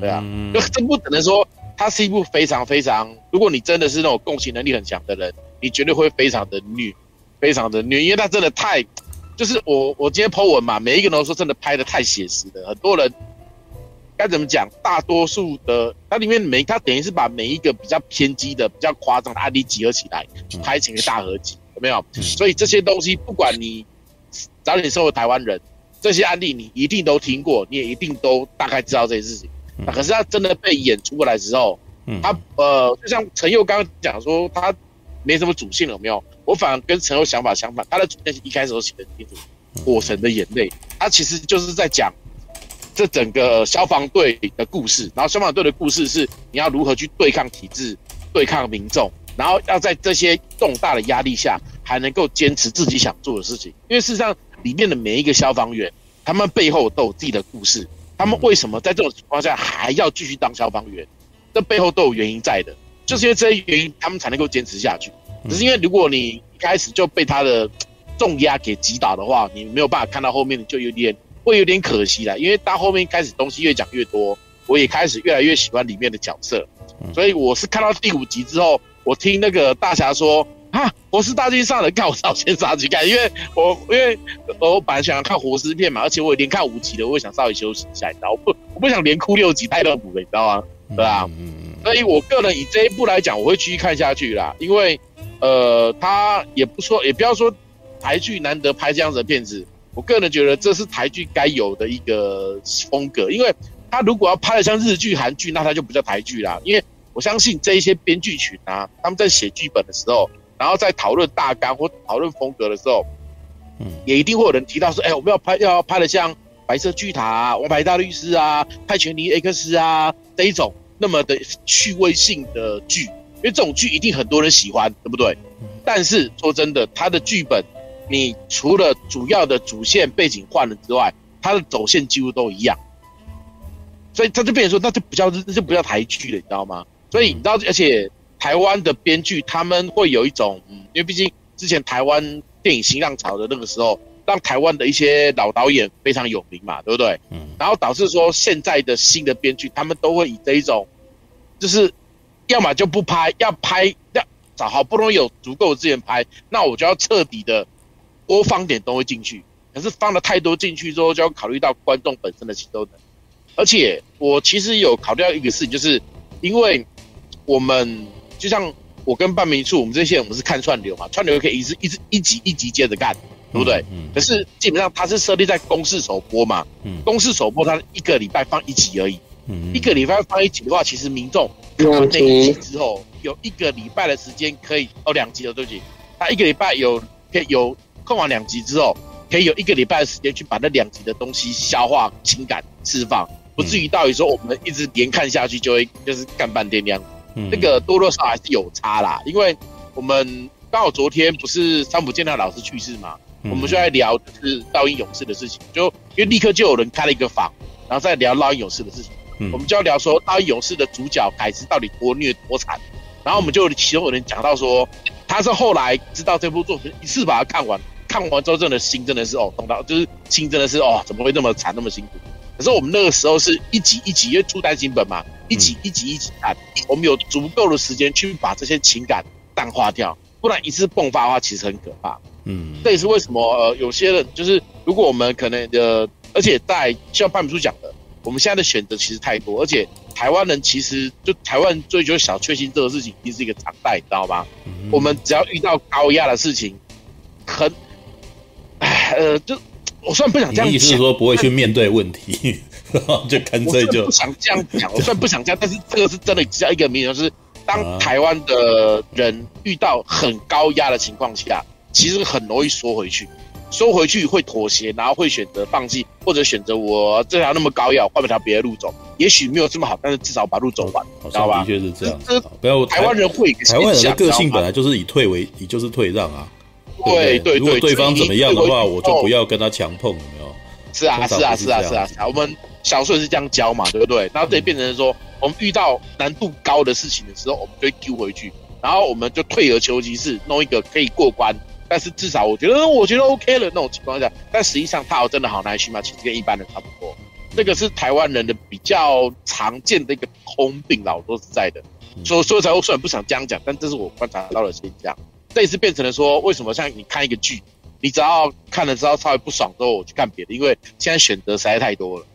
对啊，就真不可能说它是一部非常非常，如果你真的是那种共情能力很强的人，你绝对会非常的虐，非常的虐，因为它真的太，就是我我今天 po 文嘛，每一个人都说真的拍的太写实了，很多人。该怎么讲？大多数的它里面每它等于是把每一个比较偏激的、比较夸张的案例集合起来，拍成一个大合集，有没有？所以这些东西，不管你早点生活台湾人，这些案例你一定都听过，你也一定都大概知道这些事情。可是他真的被演出过来之后，他呃，就像陈佑刚刚讲说，他没什么主线，有没有？我反而跟陈佑想法相反，他的主线一开始都写得很清楚，《火神的眼泪》，他其实就是在讲。这整个消防队的故事，然后消防队的故事是你要如何去对抗体制、对抗民众，然后要在这些重大的压力下还能够坚持自己想做的事情。因为事实上，里面的每一个消防员，他们背后都有自己的故事。他们为什么在这种情况下还要继续当消防员？这背后都有原因在的，就是因为这些原因，他们才能够坚持下去。只是因为如果你一开始就被他的重压给击倒的话，你没有办法看到后面，就有点。会有点可惜啦，因为到后面开始东西越讲越多，我也开始越来越喜欢里面的角色，所以我是看到第五集之后，我听那个大侠说啊，活尸大军上了，看我早先杀去看，因为我因为我本来想要看活尸片嘛，而且我已经看五集了，我也想稍微休息一下，你知道，我不我不想连哭六集太痛苦了，你知道吗？对吧？所以我个人以这一部来讲，我会继续看下去啦，因为呃，他也不说，也不要说台剧难得拍这样子的片子。我个人觉得这是台剧该有的一个风格，因为他如果要拍的像日剧、韩剧，那他就不叫台剧啦。因为我相信这一些编剧群啊，他们在写剧本的时候，然后在讨论大纲或讨论风格的时候，嗯，也一定会有人提到说，哎，我们要拍要拍的像《白色巨塔》啊、《王牌大律师》啊、《泰拳尼 X》啊这一种那么的趣味性的剧，因为这种剧一定很多人喜欢，对不对？但是说真的，他的剧本，你除了主要的主线背景换了之外，它的走线几乎都一样，所以他就变成说，那就不叫那就不叫台剧了，你知道吗？所以你知道，而且台湾的编剧他们会有一种，嗯，因为毕竟之前台湾电影新浪潮的那个时候，让台湾的一些老导演非常有名嘛，对不对？嗯。然后导致说现在的新的编剧，他们都会以这一种，就是要么就不拍，要拍要。找好不容易有足够的资源拍，那我就要彻底的多放点东西进去。可是放了太多进去之后，就要考虑到观众本身的吸收能力。而且我其实有考虑到一个事情，就是因为我们就像我跟半明处，我们这些人我们是看串流嘛，串流可以一直一直一集一集接着干，对不对？嗯。可是基本上它是设立在公视首播嘛，嗯。公视首播它一个礼拜放一集而已，嗯。一个礼拜放一集的话，其实民众看完那一集之后。有一个礼拜的时间可以哦，两集的对不起，他一个礼拜有可以有看完两集之后，可以有一个礼拜的时间去把那两集的东西消化、情感释放，不至于到于说我们一直连看下去就会就是干半天那样。嗯，那个多多少少还是有差啦，因为我们刚好昨天不是三浦健太老师去世嘛，嗯，我们就在聊就是《烙印勇士》的事情，就因为立刻就有人开了一个房，然后再聊《烙印勇士》的事情，嗯，我们就要聊说《烙印勇士》的主角凯兹到底多虐多惨。然后我们就其中有人讲到说，他是后来知道这部作品，一次把它看完，看完之后真的心真的是哦，痛到就是心真的是哦，怎么会那么惨那么辛苦？可是我们那个时候是一集一集，因为出单行本嘛，一集一集一集看，我们有足够的时间去把这些情感淡化掉，不然一次迸发的话其实很可怕。嗯，这也是为什么呃有些人就是如果我们可能呃，而且在像潘明书讲的，我们现在的选择其实太多，而且。台湾人其实就台湾追求小确幸这个事情，已经是一个常态，你知道吗？嗯、我们只要遇到高压的事情，很，哎，呃，就我虽然不想这样讲，意思是说不会去面对问题，就干脆就不想这样讲。我虽然不想这样，但是这个是真的，只要一个名人，就是当台湾的人遇到很高压的情况下，其实很容易缩回去。缩回去会妥协，然后会选择放弃，或者选择我这条那么高要换一条别的路走，也许没有这么好，但是至少把路走完，知道吧？的确是这样。不要台湾人会，台湾人的个性本来就是以退为，以就是退让啊。对对对，如果对方怎么样的话，我就不要跟他强碰，有没有？是啊是啊是啊是啊是啊，我们小时候也是这样教嘛，对不对？然后这里变成说，我们遇到难度高的事情的时候，我们就会丢回去，然后我们就退而求其次，弄一个可以过关。但是至少我觉得，我觉得 OK 了那种情况下，但实际上他有真的好耐心吗？其实跟一般人差不多。这个是台湾人的比较常见的一个通病，老说实在的。所以所以才我虽然不想这样讲，但这是我观察到的现象。这一次变成了说，为什么像你看一个剧，你只要看了之后稍微不爽之后，我去看别的，因为现在选择实在太多了。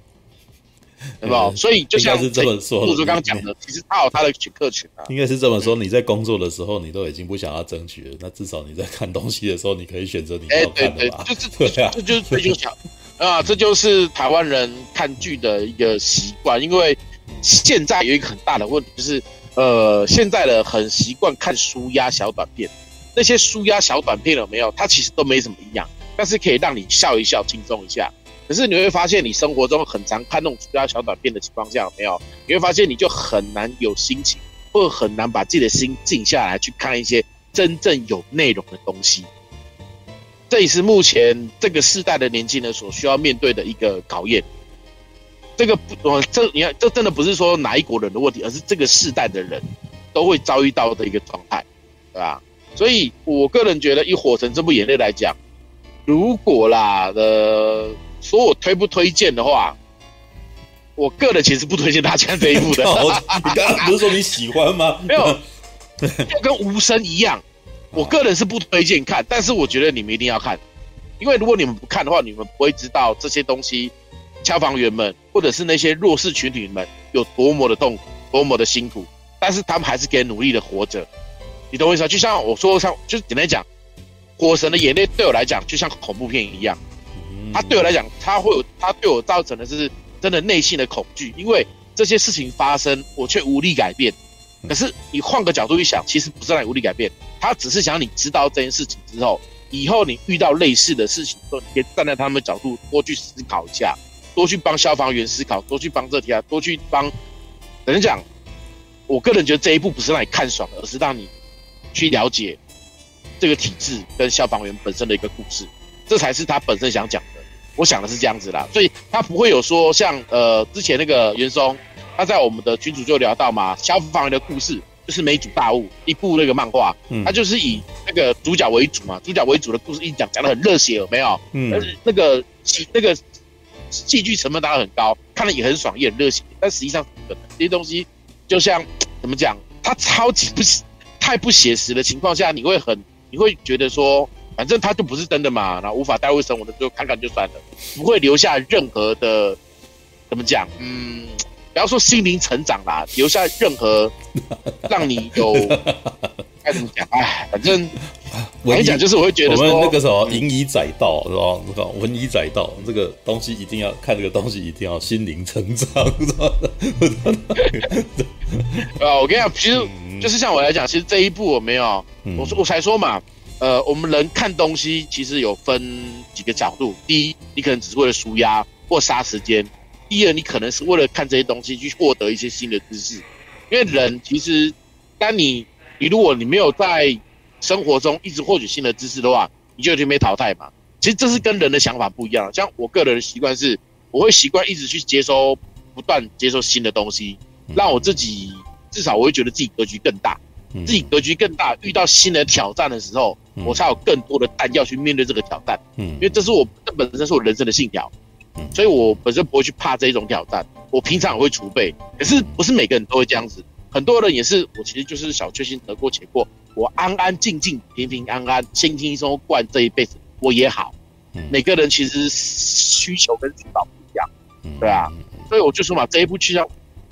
对吧？所以就像是这么说，刚刚讲的，其实他有他的选课权啊。应该是这么说，你在工作的时候，你都已经不想要争取了，那至少你在看东西的时候，你可以选择你要看的吧？就是对啊，这就是追求强啊，这就是台湾人看剧的一个习惯。因为现在有一个很大的问题，就是呃，现在的很习惯看舒压小短片，那些舒压小短片有没有？它其实都没什么营养，但是可以让你笑一笑，轻松一下。可是你会发现，你生活中很常看那种舒压小短片的情况下，有没有？你会发现，你就很难有心情，或很难把自己的心静下来去看一些真正有内容的东西。这也是目前这个世代的年轻人所需要面对的一个考验。这个不，这你看，这真的不是说哪一国人的问题，而是这个世代的人都会遭遇到的一个状态，对吧？所以我个人觉得，以《火神》这部眼泪来讲，如果啦，呃。说我推不推荐的话，我个人其实不推荐大家这一部的。你刚刚不是说你喜欢吗？没有，就跟无声一样，我个人是不推荐看，但是我觉得你们一定要看，因为如果你们不看的话，你们不会知道这些东西，消防员们或者是那些弱势群体们有多么的痛苦，多么的辛苦，但是他们还是给努力的活着。你懂我意思吗？就像我说，像就是简单讲，《火神的眼泪》对我来讲就像恐怖片一样。他对我来讲，他会有他对我造成的是真的内心的恐惧，因为这些事情发生，我却无力改变。可是你换个角度一想，其实不是让你无力改变，他只是想让你知道这件事情之后，以后你遇到类似的事情，的时候，你可以站在他们的角度多去思考一下，多去帮消防员思考，多去帮这条，多去帮。等于讲，我个人觉得这一步不是让你看爽的，而是让你去了解这个体制跟消防员本身的一个故事，这才是他本身想讲的。我想的是这样子啦，所以他不会有说像呃之前那个袁松，他在我们的群组就聊到嘛，消防员的故事就是没主大物，一部那个漫画，他就是以那个主角为主嘛，主角为主的故事一讲讲的很热血，有没有？嗯，但是那个那个戏剧成分当然很高，看了也很爽，也很热血，但实际上这些东西就像怎么讲，他超级不太不写实的情况下，你会很你会觉得说。反正他就不是真的嘛，然后无法带入生活的就看看就算了，不会留下任何的怎么讲，嗯，不要说心灵成长啦，留下任何让你有该怎么讲，哎，反正我跟你讲，就是我会觉得说我们那个什么银以载道是吧？那个文以载道，这个东西一定要看，这个东西一定要心灵成长，是吧？啊，我跟你讲，其实就是像我来讲，其实这一步我没有，我说我才说嘛。呃，我们人看东西其实有分几个角度。第一，你可能只是为了舒压或杀时间；第二，你可能是为了看这些东西去获得一些新的知识。因为人其实，当你你如果你没有在生活中一直获取新的知识的话，你就已经被淘汰嘛。其实这是跟人的想法不一样。像我个人的习惯是，我会习惯一直去接收，不断接收新的东西，让我自己至少我会觉得自己格局更大。自己格局更大，遇到新的挑战的时候，嗯、我才有更多的弹药去面对这个挑战。嗯，因为这是我这本身是我人生的信条，嗯，所以我本身不会去怕这一种挑战。我平常也会储备，可是不是每个人都会这样子，很多人也是。我其实就是小确幸，得过且过，我安安静静、平平安安、轻轻松松过这一辈子，我也好。嗯，每个人其实需求跟需要不一样，嗯，对啊，所以我就说嘛，这一部就像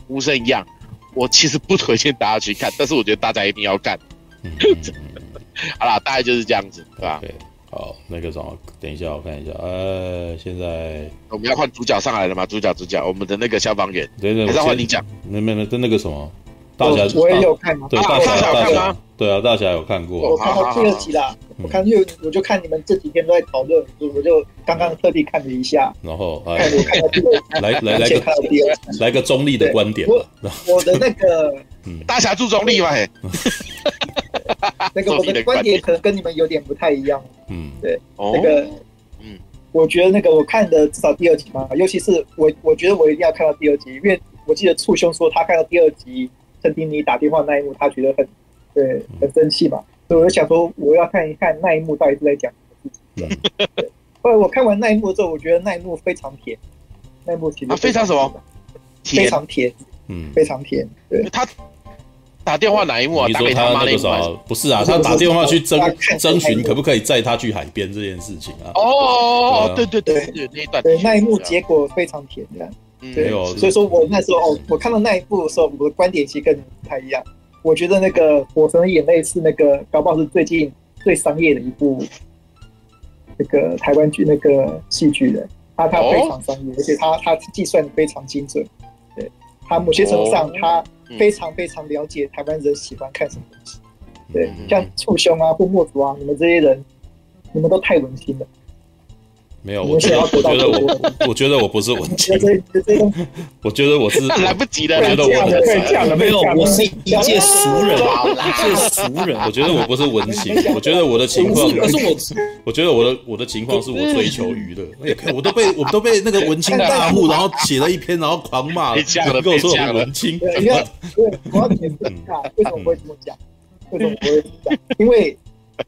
无声一样。我其实不推荐大家去看，但是我觉得大家一定要看。好啦，大概就是这样子，对吧？Okay, 好，那个什么，等一下我看一下，呃，现在我们要换主角上来了吗？主角，主角，我们的那个消防员，对对，还是换你讲？没没没，跟那个什么。大侠我也有看嘛，对，大侠有看吗？对啊，大侠有看过。我看到第二集啦，我看就我就看你们这几天都在讨论，我就刚刚特地看了一下。然后来来来来个来个中立的观点。我我的那个 大侠注中立嘛，那个我的观点可能跟你们有点不太一样。嗯，对，那个嗯，我觉得那个我看的至少第二集嘛，尤其是我我觉得我一定要看到第二集，因为我记得醋兄说他看到第二集。陈丁尼打电话那一幕，他觉得很对，很生气嘛，所以我就想说，我要看一看那一幕到底是在讲什么事情。对，后来我看完那一幕之后，我觉得那一幕非常甜，那一幕其实非常什么？非常甜，嗯，非常甜。对，他打电话哪一幕啊？你说他那个什么？不是啊，他打电话去征征询可不可以载他去海边这件事情啊？哦，对对对对，那一段对那一幕结果非常甜，这样。对，所以说我那时候哦，我看到那一部的时候，我的观点其实跟你不太一样。我觉得那个《火神的眼泪》是那个搞不好是最近最商业的一部那个台湾剧那个戏剧的，他他非常商业，而且他他计算的非常精准。对，他某些程度上，他非常非常了解台湾人喜欢看什么东西。对，像簇兄啊或墨竹啊，你们这些人，你们都太文青了。没有，我觉得，我觉得我，我觉得我不是文青，我觉得我是 来不及了，我觉得我没有，我是一介俗人，一介俗人。我觉得我不是文青，我觉得我的情况，可是我，我觉得我的我的情况是我追求娱乐，我都被我都被那个文青大户，然后写了一篇，然后狂骂，跟我说我文青。对，我要点评一下，为什么我会这么讲？为什么我会这么讲？因为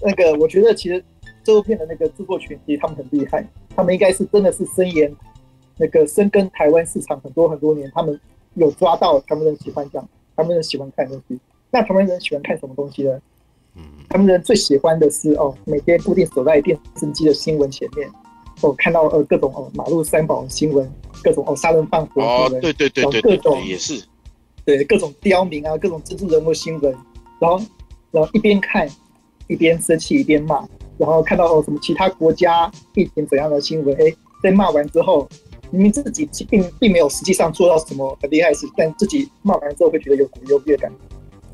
那个，我觉得其实。这部片的那个制作群体他们很厉害，他们应该是真的是深研那个深耕台湾市场很多很多年，他们有抓到他们人喜欢这样，他们人喜欢看东西。那台湾人喜欢看什么东西呢？他们人最喜欢的是哦，每天固定守在电视机的新闻前面，哦，看到呃各种哦马路三宝新闻，各种哦杀人放火哦，对对对对，各种也是对各种刁民啊，各种政治人物新闻，然后然后一边看一边生气一边骂。然后看到什么其他国家疫情怎样的新闻，哎，在骂完之后，明明自己并并没有实际上做到什么很厉害的事，但自己骂完之后会觉得有股优越感。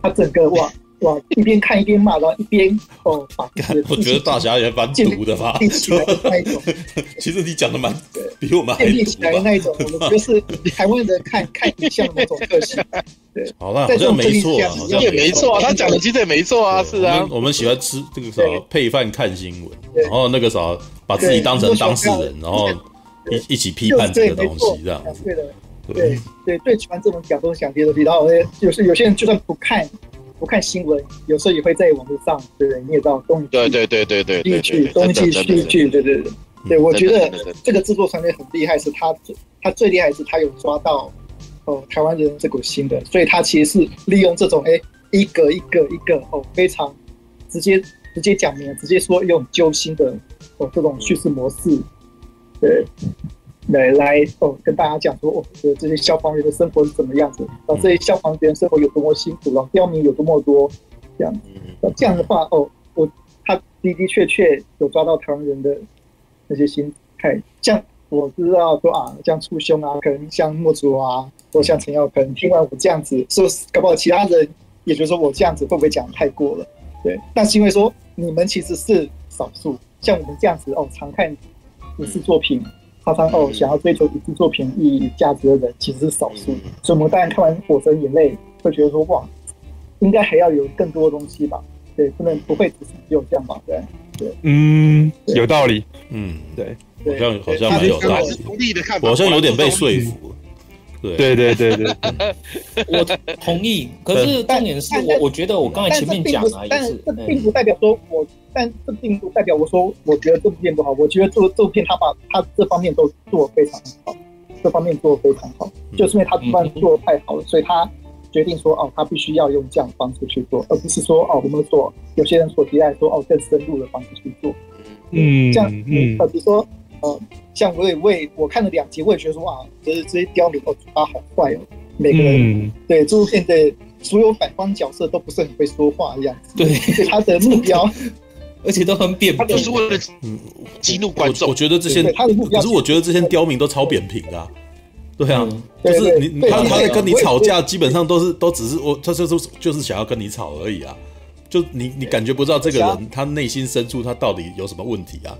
他整个哇哇一边看一边骂，然后一边哦把。我觉得大侠也蛮毒的吧。其实你讲的蛮比我们还建立起来的那一种，我们就是台湾人看看影像的那种特性。对，好了，好像没错，好像也没错，他讲的其实也没错啊，是啊。我们喜欢吃这个什么配饭看新闻，然后那个啥，把自己当成当事人，然后一一起批判这个东西，这样子。对的，对对对，喜欢这种讲东西讲别的，然后有时有些人就算不看。不看新闻，有时候也会在网络上，对不对？你也知道东对对对对对对，剧东西戏剧，对对对对。我觉得这个制作团队很厉害，是他最他最厉害是他有抓到哦台湾人这股心的，所以他其实是利用这种哎一个一个一个哦非常直接直接讲明，直接说用揪心的哦这种叙事模式，对。来来哦，跟大家讲说哦，这些消防员的生活是怎么样子？啊，这些消防员生活有多么辛苦，然后刁民有多么多，这样。那这样的话哦，我他的的确确有抓到台湾人的那些心态。像我知道说啊，像簇兄啊，可能像莫祖啊，或像陈耀，可能听完我这样子，说搞不好其他人也觉得说我这样子会不会讲太过了？对，但是因为说你们其实是少数，像我们这样子哦，常看影视作品。常常哦，想要追求一部作品意义价值的人其实是少数，所以我们当然看完《火神眼泪》会觉得说哇，应该还要有更多的东西吧？对，不能不会只是只有这样吧？对。对，嗯，有道理，嗯，对，好像好像蛮有道理，我好像有点被说服。对对对对，我同意。可是重点是我我觉得我刚才前面讲啊，但是这并不代表说我，但这并不代表我说我觉得这部片不好。我觉得这这部片他把他这方面都做得非常好，这方面做得非常好，就是因为他这方面做的太好了，所以他决定说哦，他必须要用这样的方式去做，而不是说哦，我们做有些人所期待说哦更深入的方式去做。嗯，这样嗯，比如说呃。像我也为我看了两集，我也觉得说哇，就是这些刁民哦，嘴巴好坏哦，每个人、嗯、对这部片的所有反方角色都不是很会说话一样。对，他的目标，而且都很扁平，就是为了激怒观众。我觉得这些他的目标，可是我觉得这些刁民都超扁平的、啊。对啊，就、嗯、是你他他在跟你吵架，基本上都是都只是我他就是就是想要跟你吵而已啊。就你你感觉不到这个人他内心深处他到底有什么问题啊？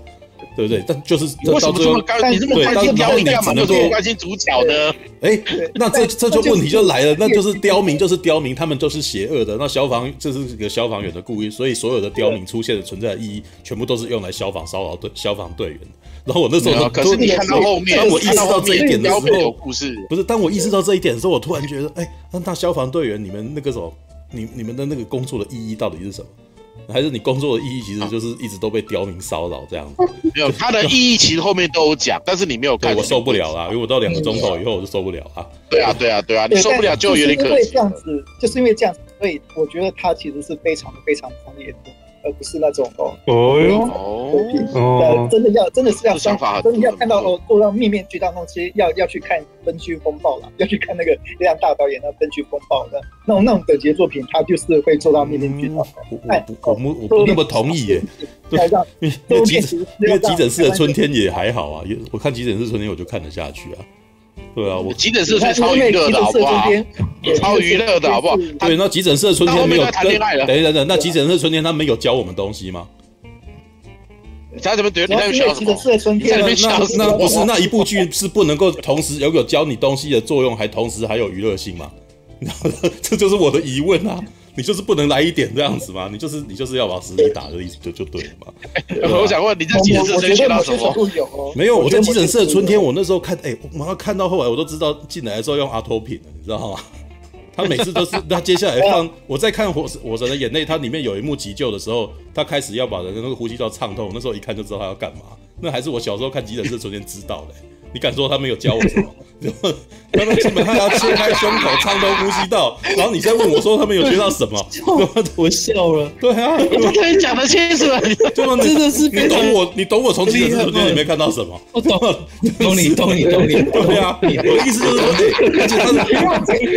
对不对？但就是为什么这么高？你这么关心刁民干嘛？那么关心主角呢？哎，那这这就问题就来了，那就是刁民就是刁民，他们就是邪恶的。那消防这是一个消防员的故意，所以所有的刁民出现的存在的意义，全部都是用来消防骚扰队消防队员。然后我那时候，可是你看到后面，当我意识到这一点的时候，故事不是当我意识到这一点的时候，我突然觉得，哎，那那消防队员，你们那个什么，你你们的那个工作的意义到底是什么？还是你工作的意义其实就是一直都被刁民骚扰这样子？没有，它的意义其实后面都有讲，但是你没有看。我受不了啦，因为我到两个钟头以后我就受不了啊。对啊，对啊，对啊，你受不了就有点可惜。因为这样子，就是因为这样子，所以我觉得他其实是非常非常专业的。而不是那种哦哦哦，真的要真的是要想法，真的要看到哦，做到面面俱到东西，要要去看《分区风暴》了，要去看那个亮大导演的《分区风暴》的那种那种等级的作品，他就是会做到面面俱到。哎，我我我不那么同意耶。对，因为急诊因为急诊室的春天也还好啊，我看急诊室春天我就看得下去啊。对啊，我急诊室才超娱乐的好不好？超娱乐的好不好？对，那急诊室的春天没有谈恋爱了。等等等，那急诊室春天他没有教我们东西吗？他怎么觉得急诊室的春天，那那不是那一部剧是不能够同时有有教你东西的作用，还同时还有娱乐性吗？这就是我的疑问啊。你就是不能来一点这样子吗？你就是你就是要把实力打的意思就就对了嘛。我想问你在急诊室学到什么？没有，我在急诊室的春天，我那时候看，哎、欸，我看到后来我都知道进来的时候用阿托品了，你知道吗？他每次都是，他接下来放，我在看火火神的眼泪，它里面有一幕急救的时候，他开始要把人的那个呼吸道畅通，那时候一看就知道他要干嘛。那还是我小时候看急诊室的春天知道的、欸。你敢说他没有教我什么？他们基本上要切开胸口畅通呼吸道，然后你再问我说他们有学到什么？我笑了。对啊，你不可以讲得清楚。对吗？真的是你懂我，你懂我从急诊室里面里面看到什么？我懂，懂你，懂你，懂你。对啊，我的意思就是说，而且他的，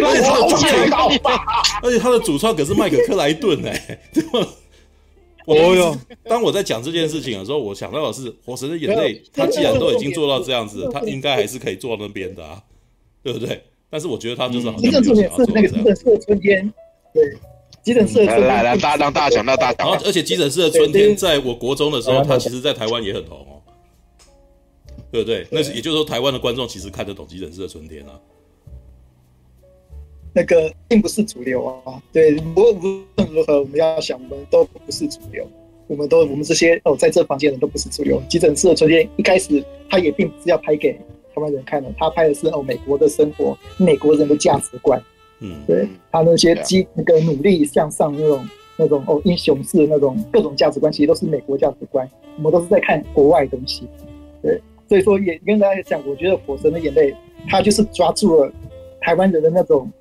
而且他的主创，而且他的主创可是麦克克莱顿哎，对吗？哦哟！当我在讲这件事情的时候，我想到的是《火神的眼泪》，他既然都已经做到这样子，他应该还是可以做到那边的啊，对不对？但是我觉得他就是好像没有想要做这样。那个急诊室的春天，对，急诊室的春天。来来，大让大家讲，让大家讲。而且急诊室的春天，在我国中的时候，他其实在台湾也很红哦。对不对？那是也就是说，台湾的观众其实看得懂《急诊室的春天》啊。那个并不是主流啊，对，不过无论如何，我们要想，我们都不是主流，我们都我们这些哦，在这房间的人都不是主流。急诊室的春天一开始，他也并不是要拍给台湾人看的，他拍的是哦美国的生活，美国人的价值观，嗯，对他那些积那个努力向上那种那种哦英雄式的那种各种价值观，其实都是美国价值观，我们都是在看国外的东西，对，所以说也跟大家讲，我觉得《火神的眼泪》他就是抓住了台湾人的那种。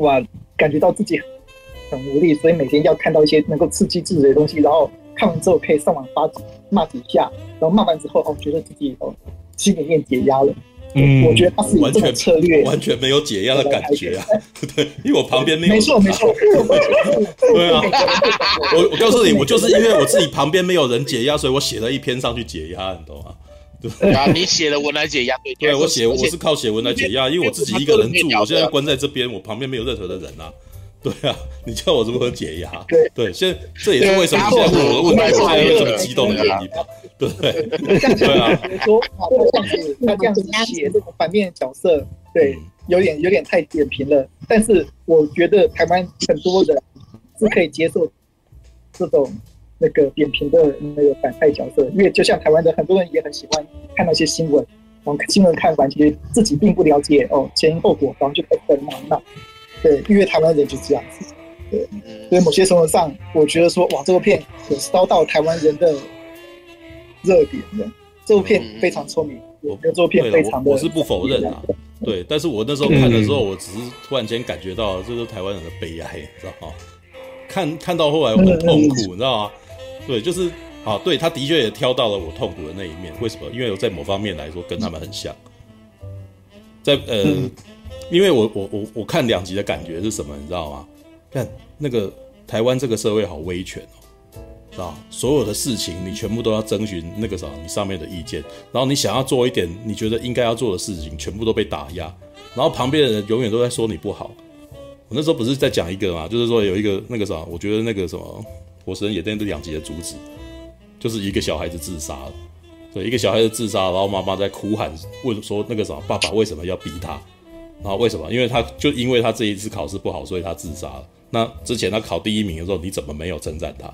哇，感觉到自己很无力，所以每天要看到一些能够刺激自己的东西，然后看完之后可以上网发骂几下，然后骂完之后哦，觉得自己哦心里面解压了。嗯，我觉得他是完全策略，完全没有解压的感觉啊。对，因为我旁边没有。没错 没错。对啊，我我告诉你，我就是因为我自己旁边没有人解压，所以我写了一篇上去解压，你懂吗？对啊，你写了文来解压，对，对我写我是靠写文来解压，因为我自己一个人住，我现在关在这边，我旁边没有任何的人啊。对啊，你叫我如何解压？对对，现在这也是为什么现在问我的问题，我现在会这么激动的原因吧？对不对？对啊，说他这样子，他这样子写这种反面角色，对，有点有点太扁平了。但是我觉得台湾很多人是可以接受这种。那个扁平的那个反派角色，因为就像台湾的很多人也很喜欢看那些新闻，然后新闻看完，其实自己并不了解哦前因后果，然后就开始谩骂。对，因为台湾人就这样子。对，所以某些程度上，我觉得说哇，这部片有烧到台湾人的热点的，这部片非常聪明，我觉得这部片非常的。我是不否认啊，对，但是我那时候看的时候，我只是突然间感觉到这是台湾人的悲哀，知道吗？看看到后来我很痛苦，你知道吗？对，就是啊，对，他的确也挑到了我痛苦的那一面。为什么？因为我在某方面来说跟他们很像，在呃，因为我我我我看两集的感觉是什么？你知道吗？看那个台湾这个社会好威权哦，知道所有的事情你全部都要征询那个啥你上面的意见，然后你想要做一点你觉得应该要做的事情，全部都被打压，然后旁边的人永远都在说你不好。我那时候不是在讲一个嘛，就是说有一个那个啥，我觉得那个什么。火神也在这两集的主旨，就是一个小孩子自杀了，对，一个小孩子自杀，然后妈妈在哭喊，问说那个什么爸爸为什么要逼他？然后为什么？因为他就因为他这一次考试不好，所以他自杀了。那之前他考第一名的时候，你怎么没有称赞他？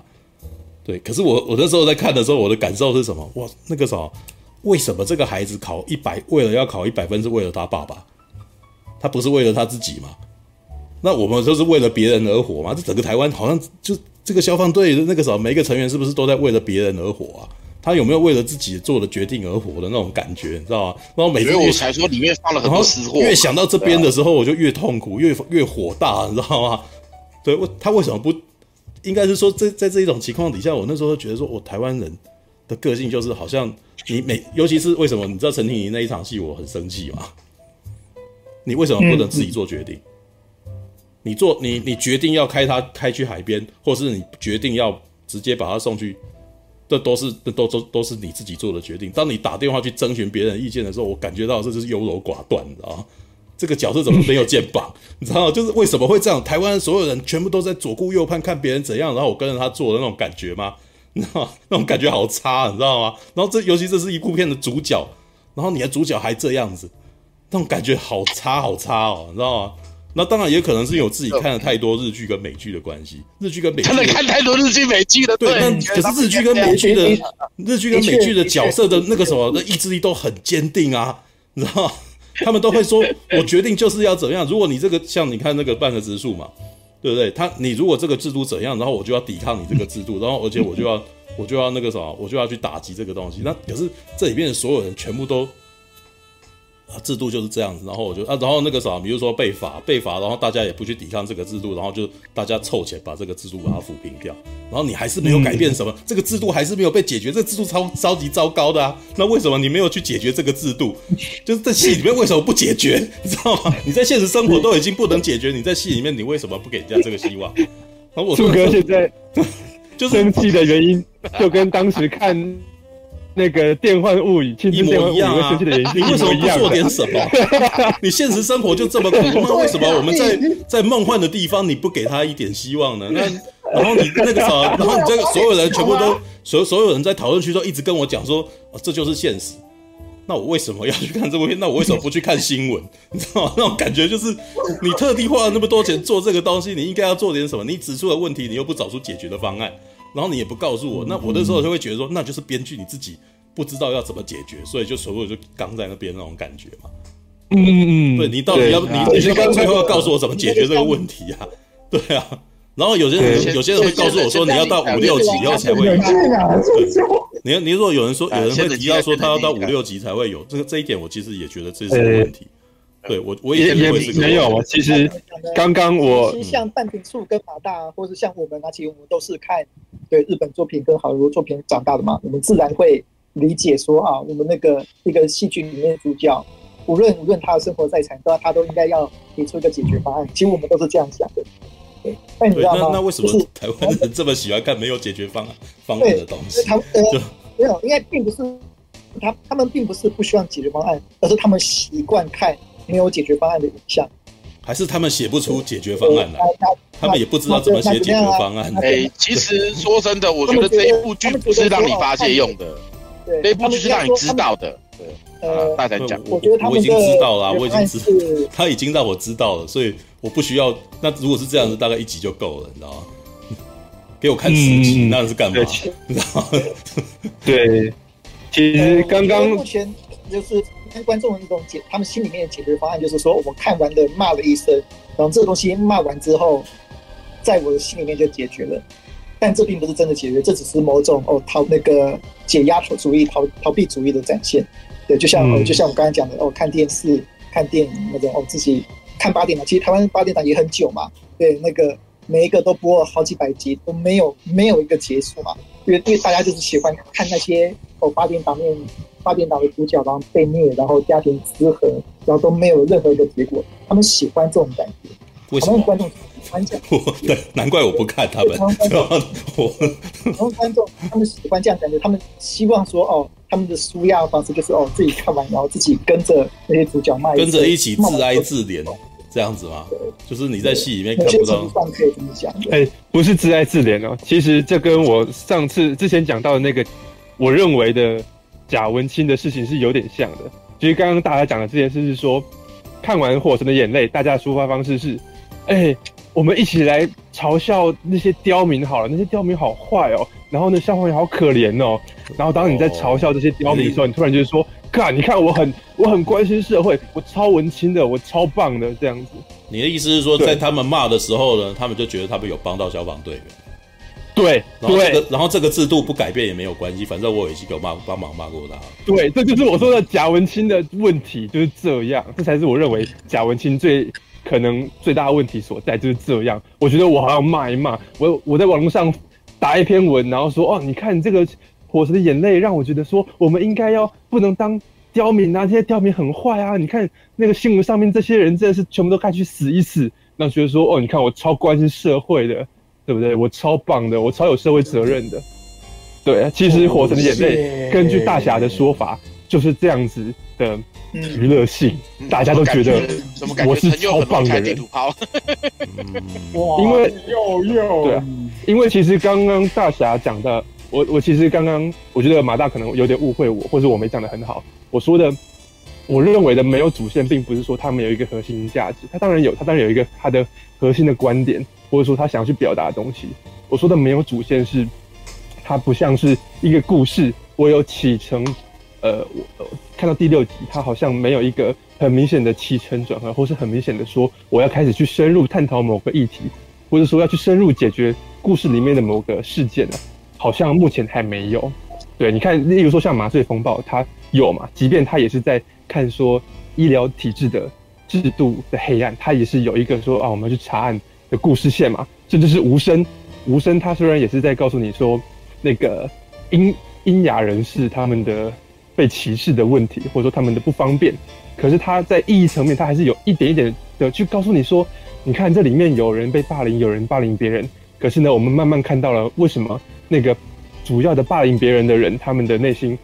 对，可是我我那时候在看的时候，我的感受是什么？哇，那个什么，为什么这个孩子考一百，为了要考一百分，是为了他爸爸，他不是为了他自己吗？那我们都是为了别人而活吗？这整个台湾好像就。这个消防队的那个什么，每一个成员是不是都在为了别人而活啊？他有没有为了自己做的决定而活的那种感觉？你知道吗？然后每次我才说里面放了很多死货，越想到这边的时候，我就越痛苦，越越火大，你知道吗？对，他为什么不？应该是说，在在这一种情况底下，我那时候觉得说，我台湾人的个性就是好像你每，尤其是为什么？你知道陈婷仪那一场戏我很生气吗？你为什么不能自己做决定？嗯嗯你做你你决定要开它开去海边，或是你决定要直接把它送去，这都是这都都都是你自己做的决定。当你打电话去征询别人意见的时候，我感觉到这就是优柔寡断，你知道吗？这个角色怎么没有肩膀？你知道吗？就是为什么会这样？台湾所有人全部都在左顾右盼看别人怎样，然后我跟着他做的那种感觉吗？你知道吗？那种感觉好差，你知道吗？然后这尤其这是一部片的主角，然后你的主角还这样子，那种感觉好差好差哦，你知道吗？那当然也可能是因为我自己看了太多日剧跟美剧的关系，日剧跟美剧真的看太多日剧美剧了。对，那可是日剧跟美剧的日剧跟美剧的角色的那个什么的意志力都很坚定啊，你知道吗？他们都会说，我决定就是要怎样。如果你这个像你看那个半泽直树嘛，对不对？他你如果这个制度怎样，然后我就要抵抗你这个制度，然后而且我就要我就要那个什么，我就要去打击这个东西。那可是这里面的所有人全部都。啊，制度就是这样子，然后我就啊，然后那个啥，比如说被罚，被罚，然后大家也不去抵抗这个制度，然后就大家凑钱把这个制度把它抚平掉，然后你还是没有改变什么，嗯、这个制度还是没有被解决，这个制度超超级糟糕的啊！那为什么你没有去解决这个制度？就是在戏里面为什么不解决？你知道吗？你在现实生活都已经不能解决，你在戏里面你为什么不给人家这个希望？然后我柱哥现在 就生气的原因，就跟当时看。那个电幻物语，一模一样啊！你为什么不做点什么？你现实生活就这么苦吗？为什么我们在 在梦幻的地方你不给他一点希望呢？那然后你那个啥，然后你这个所有人全部都所所有人在讨论区都一直跟我讲说，这就是现实。那我为什么要去看这部片？那我为什么不去看新闻？你知道吗？那种感觉就是，你特地花了那么多钱做这个东西，你应该要做点什么？你指出了问题，你又不找出解决的方案，然后你也不告诉我，那我那时候就会觉得说，那就是编剧你自己不知道要怎么解决，所以就所有就刚在那边那种感觉嘛。嗯嗯嗯，对，你到底要你你是最后要告诉我怎么解决这个问题啊？对啊。然后有些人有些人会告诉我说，你要到五六级以后才会有。你你如果有人说有人会提到说他要到五六级才会有这个这一点，我其实也觉得这是个问题。对我我也也没有啊，其实刚刚我其实像半瓶醋跟马大，或是像我们，啊，其实我们都是看对日本作品跟好莱坞作品长大的嘛，我们自然会理解说啊，我们那个一个戏剧里面的主角，无论无论他的生活再惨，都他都应该要提出一个解决方案。其实我们都是这样想的。那你知道吗？那那为什么台湾人这么喜欢看没有解决方案方案的东西？他呃没有，应该并不是他他们并不是不希望解决方案，而是他们习惯看没有解决方案的影像，还是他们写不出解决方案来？他们也不知道怎么写解决方案。哎，其实说真的，我觉得这一部剧不是让你发泄用的，这一部剧是让你知道的。对，呃，大家讲，我觉得他我已经知道了，我已经知道，他已经让我知道了，所以。我不需要。那如果是这样子，大概一集就够了，你知道吗？给我看十集，嗯、那是干嘛？你知道吗？对，其实刚刚目前就是看观众的那种解，他们心里面的解决方案就是说，我们看完的骂了一声，然后这个东西骂完之后，在我的心里面就解决了。但这并不是真的解决，这只是某种哦逃那个解压主义、逃逃避主义的展现。对，就像、嗯、就像我刚才讲的哦，看电视、看电影那种哦自己。看八点档，其实台湾八点档也很久嘛，对，那个每一个都播了好几百集，都没有没有一个结束嘛，因为因为大家就是喜欢看那些哦八点档面八点档的主角然后被虐，然后家庭失和，然后都没有任何一个结果，他们喜欢这种感觉。为什么？观众喜欢这样。对，难怪我不看他们。然后观众，然后观众他们喜欢这样感觉，他们希望说哦，他们的舒压方式就是哦自己看完然后自己跟着那些主角骂，跟着一起自哀自怜。这样子吗？就是你在戏里面看不到。哎、欸，不是自哀自怜哦。其实这跟我上次之前讲到的那个，我认为的假文青的事情是有点像的。其实刚刚大家讲的这件事是说，看完《火神的眼泪》，大家的抒发方式是，哎、欸，我们一起来嘲笑那些刁民好了，那些刁民好坏哦。然后呢，消防员好可怜哦。然后当你在嘲笑这些刁民的时候，哦、你突然就是说。看，你看，我很我很关心社会，我超文青的，我超棒的这样子。你的意思是说，在他们骂的时候呢，他们就觉得他们有帮到消防队员。对，然后这个，然后这个制度不改变也没有关系，反正我已经有骂帮忙骂过他。对，这就是我说的贾文清的问题，就是这样，这才是我认为贾文清最可能最大的问题所在，就是这样。我觉得我好像骂一骂，我我在网络上打一篇文，然后说哦，你看这个。火神的眼泪让我觉得说，我们应该要不能当刁民啊，这些刁民很坏啊。你看那个新闻上面这些人真的是全部都该去死一死。那觉得说，哦，你看我超关心社会的，对不对？我超棒的，我超有社会责任的。对啊，其实火神的眼泪根据大侠的说法就是这样子的娱乐性，大家都觉得我是超棒的人。因为又又对啊，因为其实刚刚大侠讲的。我我其实刚刚我觉得马大可能有点误会我，或者我没讲的很好。我说的，我认为的没有主线，并不是说他没有一个核心价值，他当然有，他当然有一个他的核心的观点，或者说他想要去表达的东西。我说的没有主线是，它不像是一个故事，我有起承，呃，我看到第六集，它好像没有一个很明显的起承转合，或是很明显的说我要开始去深入探讨某个议题，或者说要去深入解决故事里面的某个事件啊。好像目前还没有，对，你看，例如说像麻醉风暴，它有嘛？即便它也是在看说医疗体制的制度的黑暗，它也是有一个说啊，我们要去查案的故事线嘛。甚至是无声，无声，它虽然也是在告诉你说那个英英亚人士他们的被歧视的问题，或者说他们的不方便，可是它在意义层面，它还是有一点一点的去告诉你说，你看这里面有人被霸凌，有人霸凌别人，可是呢，我们慢慢看到了为什么。那个主要的霸凌别人的人，他们的内心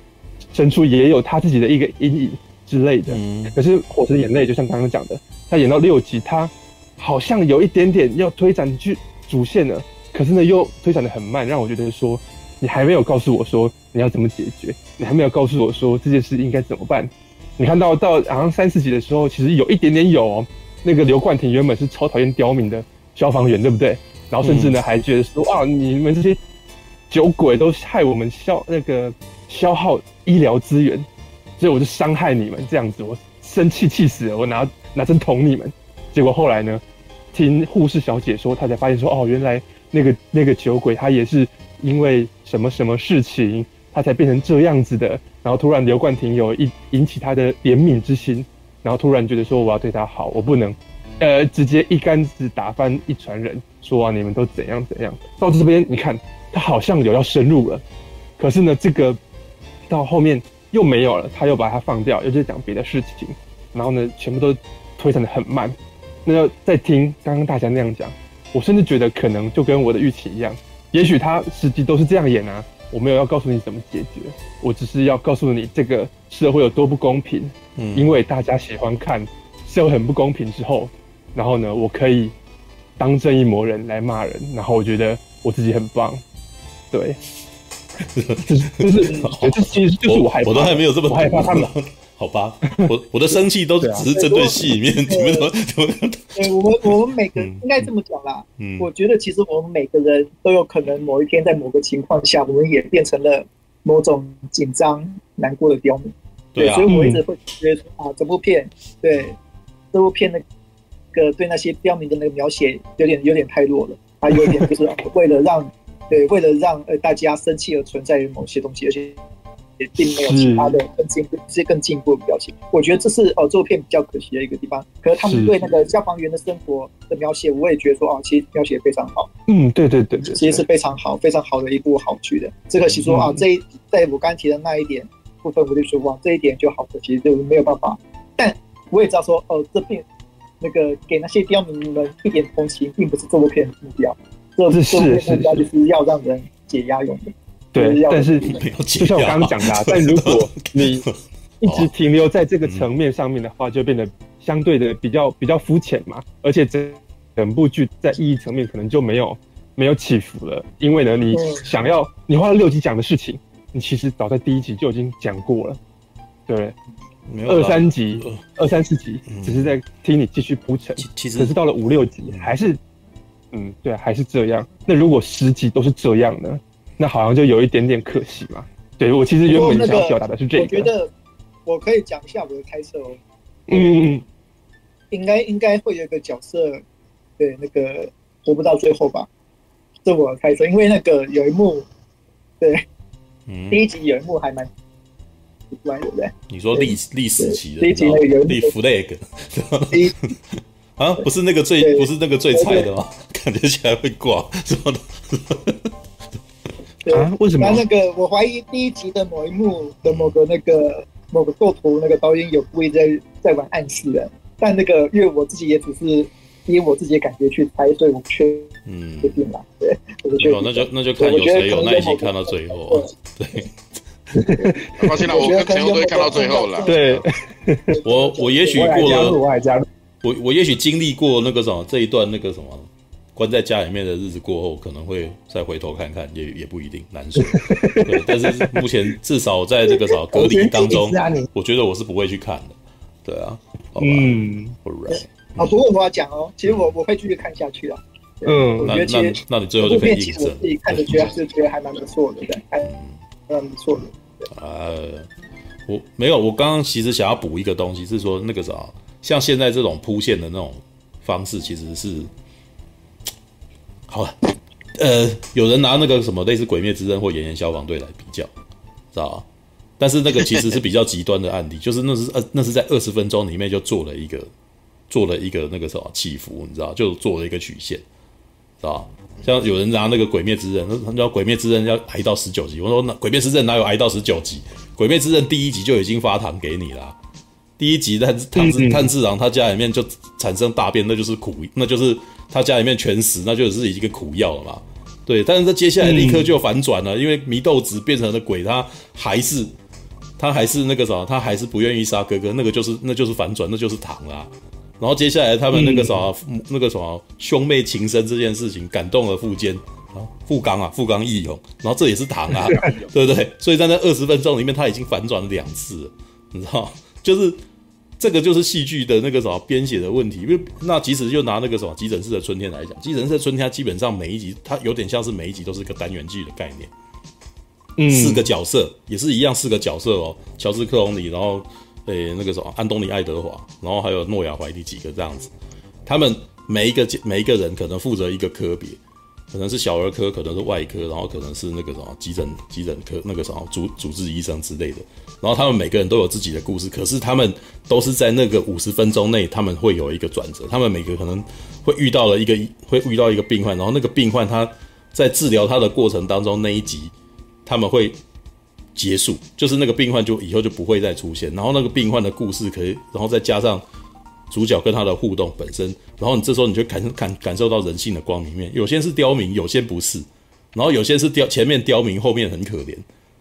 深处也有他自己的一个阴影之类的。嗯、可是《火神的眼泪》就像刚刚讲的，他演到六集，他好像有一点点要推展去主线了，可是呢又推展的很慢，让我觉得说你还没有告诉我说你要怎么解决，你还没有告诉我说这件事应该怎么办。你看到到好像三四集的时候，其实有一点点有哦，那个刘冠廷原本是超讨厌刁民的消防员，对不对？然后甚至呢还觉得说哇，你们这些酒鬼都害我们消那个消耗医疗资源，所以我就伤害你们这样子，我生气气死了，我拿拿针捅你们。结果后来呢，听护士小姐说，她才发现说哦，原来那个那个酒鬼他也是因为什么什么事情，他才变成这样子的。然后突然刘冠廷有一引起他的怜悯之心，然后突然觉得说我要对他好，我不能，呃，直接一竿子打翻一船人，说啊你们都怎样怎样。到这边你看他好像有要深入了，可是呢这个到后面又没有了，他又把它放掉，又在讲别的事情，然后呢全部都推展得很慢。那要再听刚刚大家那样讲，我甚至觉得可能就跟我的预期一样，也许他实际都是这样演啊。我没有要告诉你怎么解决，我只是要告诉你这个社会有多不公平。嗯，因为大家喜欢看社会很不公平之后，然后呢，我可以当正义魔人来骂人，然后我觉得我自己很棒。对，就是就是，其实就是我害怕，我都还没有这么害怕他们。好吧，我我的生气都只是针对戏里面，你们怎么怎么？对，我们我们每个应该这么讲啦。嗯，我觉得其实我们每个人都有可能某一天在某个情况下，我们也变成了某种紧张、难过的刁民。对，所以我一直会觉得啊，这部片，对这部片那个对那些刁民的那个描写有点有点太弱了，还有点就是为了让对为了让呃大家生气而存在于某些东西，而且。也并没有其他的更进步，这些更进步的表现。我觉得这是呃，这部片比较可惜的一个地方。可是他们对那个消防员的生活的描写，我也觉得说哦，其实描写非常好。嗯，对对对对，其实是非常好、非常好的一部好剧的。只可惜说啊，这一在我刚才提的那一点部分，我就说哇，这一点就好可惜，就没有办法。但我也知道说哦，这片那个给那些刁民们一点同情，并不是这部片的目标。这部片目标就是。要让人解压用的。对，但是就像我刚刚讲的，但如果你一直停留在这个层面上面的话，就变得相对的比较比较肤浅嘛。而且整整部剧在意义层面可能就没有没有起伏了，因为呢，你想要你花了六集讲的事情，你其实早在第一集就已经讲过了，对，二三集、二三四集只是在听你继续铺陈，其实可是到了五六集还是，嗯，对，还是这样。那如果十集都是这样呢？那好像就有一点点可惜嘛。对，我其实原本想要表达的是这个。我觉得我可以讲一下我的猜测哦。嗯，应该应该会有一个角色，对，那个活不到最后吧？是我的猜测，因为那个有一幕，对，嗯，第一集有一幕还蛮奇怪的，对不对？你说历历史期的第一集那个有立 flag，啊，不是那个最不是那个最菜的吗？感觉起来会挂什么的。对啊？为什么？那个，我怀疑第一集的某一幕的某个那个某个构图，那个导演有故意在在玩暗示的。但那个，因为我自己也只是以我自己的感觉去猜，所以我不确嗯确定了。对，我觉得那就那就看有谁有耐心看到最后。对，放心了，我跟朋友都会看到最后了。对，我我也许过了，我我我也许经历过那个什么这一段那个什么。关在家里面的日子过后，可能会再回头看看，也也不一定难说。对，但是目前至少在这个什么隔离当中，我觉得我是不会去看的。对啊，嗯，Alright。好，不过我要讲哦，其实我我会继续看下去的。嗯，那那那你最后就可以印证。我自己看着觉得是觉得还蛮不错的，对，还蛮不错的。呃，我没有，我刚刚其实想要补一个东西，是说那个啥，像现在这种铺线的那种方式，其实是。好了，呃，有人拿那个什么类似《鬼灭之刃》或《炎炎消防队》来比较，知道吧？但是那个其实是比较极端的案例，就是那是呃，那是在二十分钟里面就做了一个，做了一个那个什么起伏，你知道，就做了一个曲线，知道？像有人拿那个《鬼灭之刃》，他叫《鬼灭之刃》要挨到十九集，我说那《鬼灭之刃》哪有挨到十九集？《鬼灭之刃》第一集就已经发糖给你了，第一集炭炭治炭治郎他家里面就产生大便，那就是苦，那就是。他家里面全死，那就是一个苦药了嘛。对，但是他接下来立刻就反转了，嗯、因为祢豆子变成了鬼，他还是他还是那个啥，他还是不愿意杀哥哥，那个就是那就是反转，那就是糖啊。然后接下来他们那个啥，嗯、那个什么兄妹情深这件事情感动了富坚，啊，富冈啊，富冈义勇，然后这也是糖啊，对不对？所以在那二十分钟里面，他已经反转了两次了，你知道，就是这个就是戏剧的那个什么编写的问题。因为那即使就拿那个什么急诊室的春天来讲，急诊室的春天它基本上每一集它有点像是每一集都是一个单元剧的概念，嗯，四个角色也是一样，四个角色哦，乔治克隆尼，然后诶那个什么安东尼爱德华，然后还有诺亚怀蒂几个这样子，他们每一个每一个人可能负责一个科别。可能是小儿科，可能是外科，然后可能是那个什么急诊急诊科那个什么主主治医生之类的。然后他们每个人都有自己的故事，可是他们都是在那个五十分钟内，他们会有一个转折。他们每个可能会遇到了一个会遇到一个病患，然后那个病患他在治疗他的过程当中那一集他们会结束，就是那个病患就以后就不会再出现。然后那个病患的故事可以，然后再加上。主角跟他的互动本身，然后你这时候你就感感感受到人性的光明面。有些是刁民，有些不是，然后有些是刁前面刁民，后面很可怜，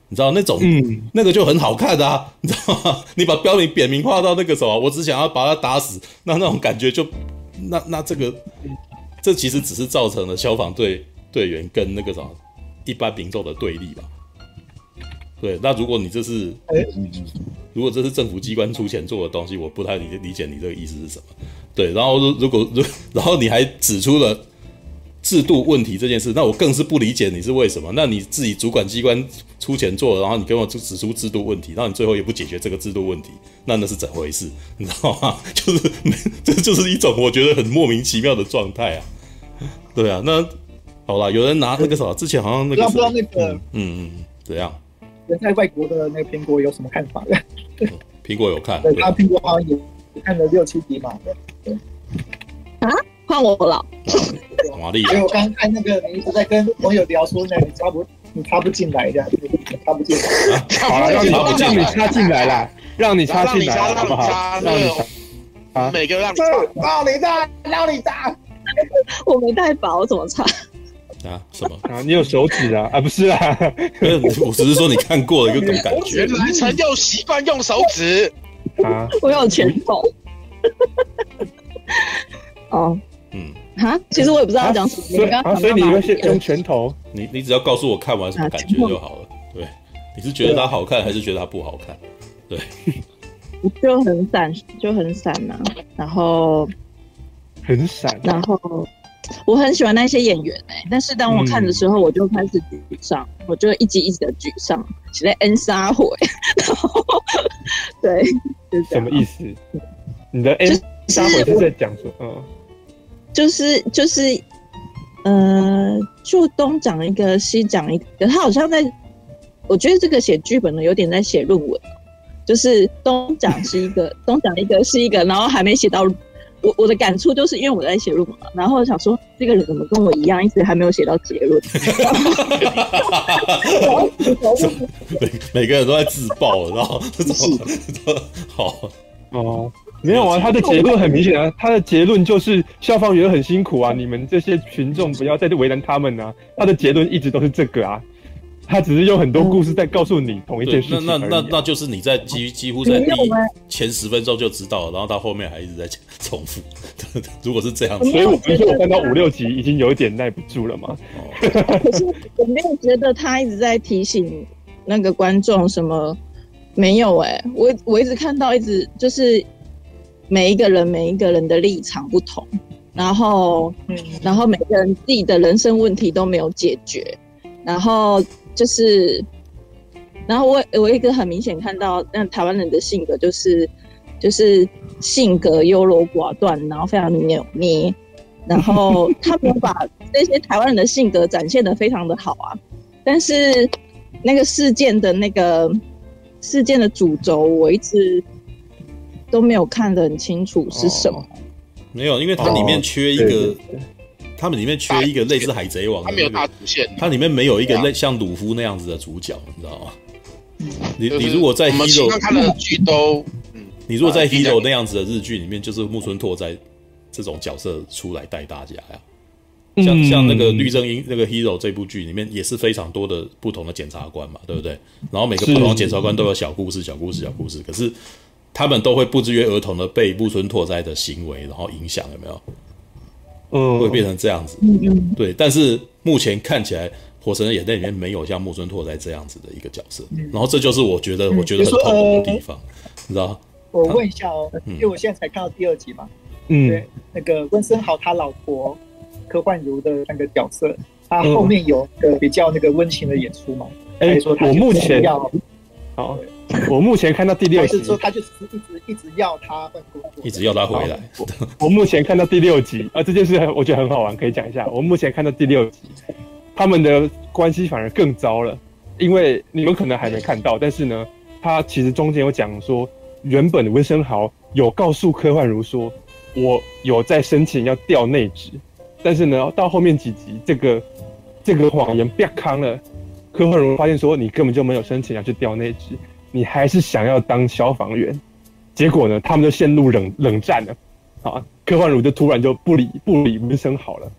你知道那种，嗯，那个就很好看的啊，你知道吗？你把刁民扁平化到那个什么，我只想要把他打死，那那种感觉就，那那这个，这其实只是造成了消防队队员跟那个什么一般民众的对立吧。对，那如果你这是，如果这是政府机关出钱做的东西，我不太理理解你这个意思是什么。对，然后如果如 然后你还指出了制度问题这件事，那我更是不理解你是为什么。那你自己主管机关出钱做，然后你跟我指指出制度问题，然后你最后也不解决这个制度问题，那那是怎回事？你知道吗？就是这就是一种我觉得很莫名其妙的状态啊。对啊，那好了，有人拿那个什么，之前好像那个，不知道那个，嗯嗯，怎样？在外国的那个苹果有什么看法？苹果有看，对，他苹果好像也看了六七集嘛。对，啊，换我了。玛丽，因为我刚刚看那个，你一直在跟网友聊说，那你插不，你插不进来的，插不进来。好了，让你让你插进来了，让你插进来，好不好？让你插，每个让你插，让你插，让你插。我没带宝，我怎么插？啊，什么 啊？你有手指啊？啊，不是啊，我只是说你看过了一个种感觉。原来陈又习惯用手指啊，我有拳头。哦，嗯，哈，其实我也不知道要讲什么。啊，所以你会用拳头？你你只要告诉我看完什么感觉就好了。对，你是觉得它好看还是觉得它不好看？对，就很散，就很散呐。然后很散，然后。我很喜欢那些演员哎、欸，但是当我看的时候，我就开始沮丧，嗯、我就一集一集的沮丧，写在 N 杀回，然后对，就是、什么意思？你的 N 杀回是在讲什么？就是就是，呃，就东讲一个，西讲一个，他好像在，我觉得这个写剧本的有点在写论文，就是东讲是一个，东讲一个是一个，然后还没写到。我我的感触就是因为我在写论文嘛，然后想说这个人怎么跟我一样，一直还没有写到结论。每每个人都在自爆，然后好哦，没有啊，他的结论很明显啊，他的结论就是消防员很辛苦啊，你们这些群众不要再为难他们啊，他的结论一直都是这个啊。他只是用很多故事在告诉你同一件事情、啊。那那那那就是你在几几乎在第前十分钟就知道了，然后到后面还一直在重复。如果是这样子，所以我不是我看到五六集已经有一点耐不住了吗？可是我没有觉得他一直在提醒那个观众什么，没有哎、欸，我我一直看到一直就是每一个人每一个人的立场不同，然后嗯然后每个人自己的人生问题都没有解决，然后。就是，然后我我一个很明显看到，那台湾人的性格就是，就是性格优柔寡断，然后非常扭捏，然后 他们把那些台湾人的性格展现的非常的好啊，但是那个事件的那个事件的主轴，我一直都没有看得很清楚是什么。哦，没有，因为它里面缺一个。哦他们里面缺一个类似海贼王的，他没有大主线。它里面没有一个类像鲁夫那样子的主角，你知道吗？你你如果在 Hero 看的剧都，你如果在 Hero 那样子的日剧里面，就是木村拓哉这种角色出来带大家呀。像像那个律政英那个 Hero 这部剧里面也是非常多的不同的检察官嘛，对不对？然后每个不同的检察官都有小故事、小故事、小故事，可是他们都会不约而同的被木村拓哉的行为然后影响，有没有？嗯，会变成这样子。嗯嗯，对。但是目前看起来，《火神的眼泪》里面没有像木村拓哉这样子的一个角色，然后这就是我觉得我觉得很痛苦的地方，你知道？我问一下哦，因为我现在才看到第二集嘛。嗯。对，那个温森豪他老婆柯焕如的那个角色，他后面有个比较那个温情的演出嘛？哎，我目前要好。我目前看到第六集，是说他就是一直一直要他换工作，一直要他回来。我，我目前看到第六集啊，这件事我觉得很好玩，可以讲一下。我目前看到第六集，他们的关系反而更糟了，因为你们可能还没看到，但是呢，他其实中间有讲说，原本温生豪有告诉柯焕如说，我有在申请要调内职，但是呢，到后面几集，这个这个谎言变康了，柯焕如发现说，你根本就没有申请要去调内职。你还是想要当消防员，结果呢？他们就陷入冷冷战了。啊，柯焕如就突然就不理不理温昇豪了。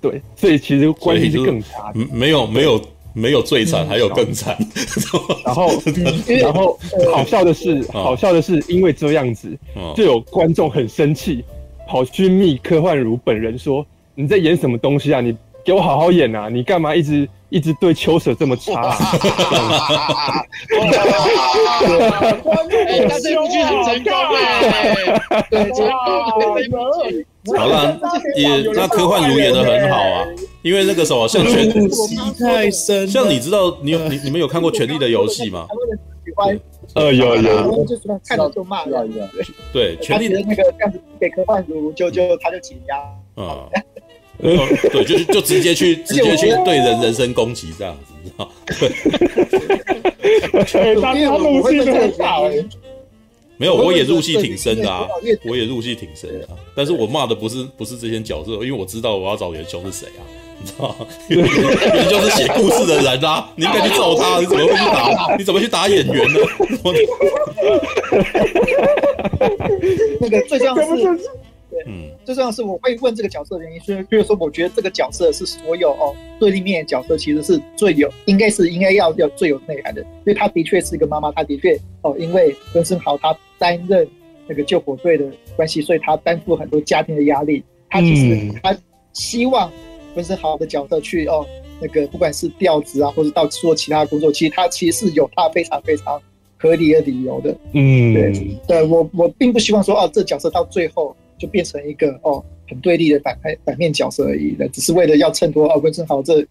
对，所以其实关系是更差的。没有没有没有最惨，还有更惨。然后 然后好笑的是，好笑的是，因为这样子，就有观众很生气，跑去密科幻如本人说：“你在演什么东西啊？你给我好好演啊！你干嘛一直？”一直对秋舍这么差，哈哈哈哈哈！哎，他这部剧很成功哎，好了，也那科幻如演的很好啊，因为那个时候像权太深，像你知道，你有你你们有看过《权力的游戏》吗？呃，有有，就是看到就骂了，对，权力的那个这样子给柯焕如，就就他就解压，嗯。对，就是就直接去直接去对人人身攻击这样子，你知道？对，他他入戏很大，没有，我也入戏挺深的啊，我也入戏挺深的，但是我骂的不是不是这些角色，因为我知道我要找元凶是谁啊，你知道吗？元凶是写故事的人啊，你应该去揍他，你怎么会去打？你怎么去打演员呢？那个最重要是。嗯，最重要是我会问这个角色的原因，是就是说，我觉得这个角色是所有哦对立面的角色，其实是最有，应该是应该要要最有内涵的，因为他的确是一个妈妈，他的确哦，因为温生豪他担任那个救火队的关系，所以他担负很多家庭的压力。他其实他希望温生豪的角色去哦，那个不管是调职啊，或者到做其他工作，其实他其实是有他非常非常合理的理由的。嗯，对，对我我并不希望说哦，这角色到最后。就变成一个哦很对立的反派反面角色而已的，只是为了要衬托哦温昇豪这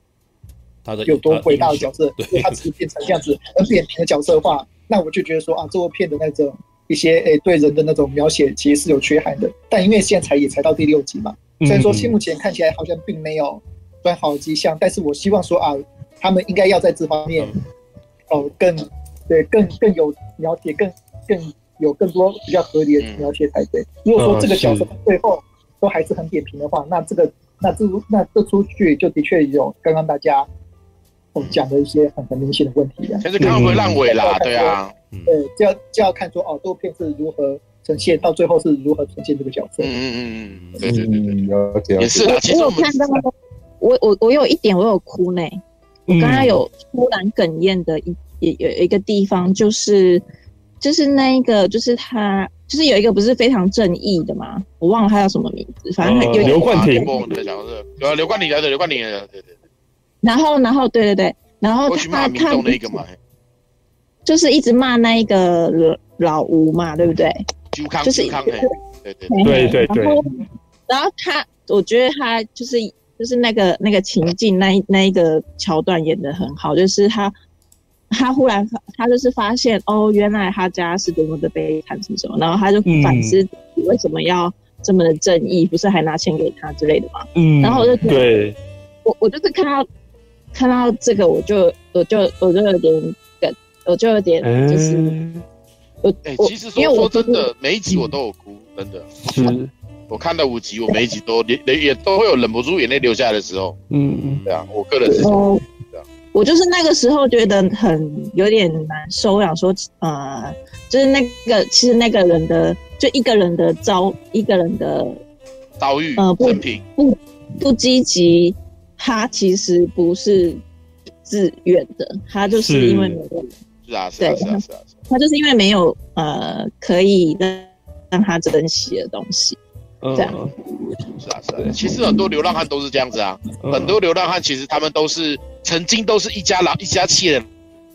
他的有多伟大的角色，他只是变成这样子很扁平的角色化。那我就觉得说啊，这部片的那种一些诶对人的那种描写其实是有缺憾的。但因为现在才也才到第六集嘛，虽然说现目前看起来好像并没有转好的迹象，但是我希望说啊，他们应该要在这方面哦更对更更有描写更更。有更多比较合理的描写才对。如果说这个角色最后都还是很扁平的话，那这个那这那这出剧就的确有刚刚大家我们讲的一些很很明显的问题啊。就是看会烂尾啦，对啊，对，就要就要看说哦，这部片是如何呈现，到最后是如何呈现这个角色。嗯嗯嗯嗯，对对对，也是的。其实我看到我我我有一点我有哭呢，我刚刚有突然哽咽的一有有一个地方就是。就是那一个，就是他，就是有一个不是非常正义的嘛，我忘了他叫什么名字，反正有刘冠廷，有刘冠廷来的，刘冠廷来的，对对对。然后，然后，对对对，然后他他就是一直骂那一个老吴嘛，对不对？就是对对对对。然后，然后他，我觉得他就是就是那个那个情境那那一个桥段演的很好，就是他。他忽然他就是发现哦，原来他家是多么的悲惨什么什么，然后他就反思为什么要这么的正义，嗯、不是还拿钱给他之类的吗？嗯，然后我就觉得对，我我就是看到看到这个，我就我就我就有点我就有点就是、嗯、我哎，其实说真的每一集我都有哭，真的。是，我看到五集，我每一集都也也都会有忍不住眼泪流下来的时候，嗯。嗯，对啊，我个人是。我就是那个时候觉得很有点难受，我想说，呃，就是那个其实那个人的就一个人的遭一个人的遭遇，呃，不不不积极，他其实不是自愿的，他就是因为没有，是啊，是啊，是啊，是啊，他就是因为没有呃可以让让他珍惜的东西，这样。是啊，是啊。其实很多流浪汉都是这样子啊，很多流浪汉其实他们都是曾经都是一家老一家企业的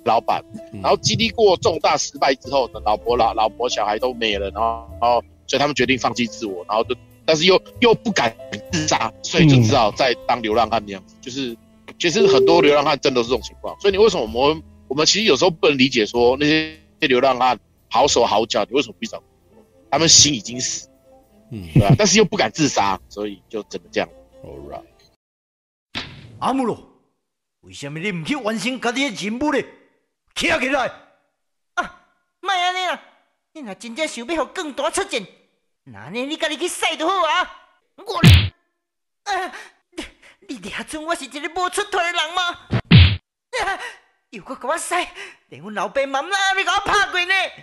老板，然后经历过重大失败之后，老婆老老婆小孩都没了，然后然后所以他们决定放弃自我，然后就但是又又不敢自杀，所以就只好再当流浪汉那样子。就是其实很多流浪汉真的是这种情况，所以你为什么我们我们其实有时候不能理解说那些流浪汉好手好脚，你为什么不找？他们心已经死，嗯，对吧？但是又不敢自杀，所以就只能这样。All right，阿姆罗，为什么你唔去完成家己的任务呢？起来起来！啊，莫安尼啦，你若真正想要互更大出战，那呢你家己去使就好啊。我，啊，你你俩准我是一个无出头的人吗？啊，又搁甲我使，连阮老爸妈妈你给我拍过呢。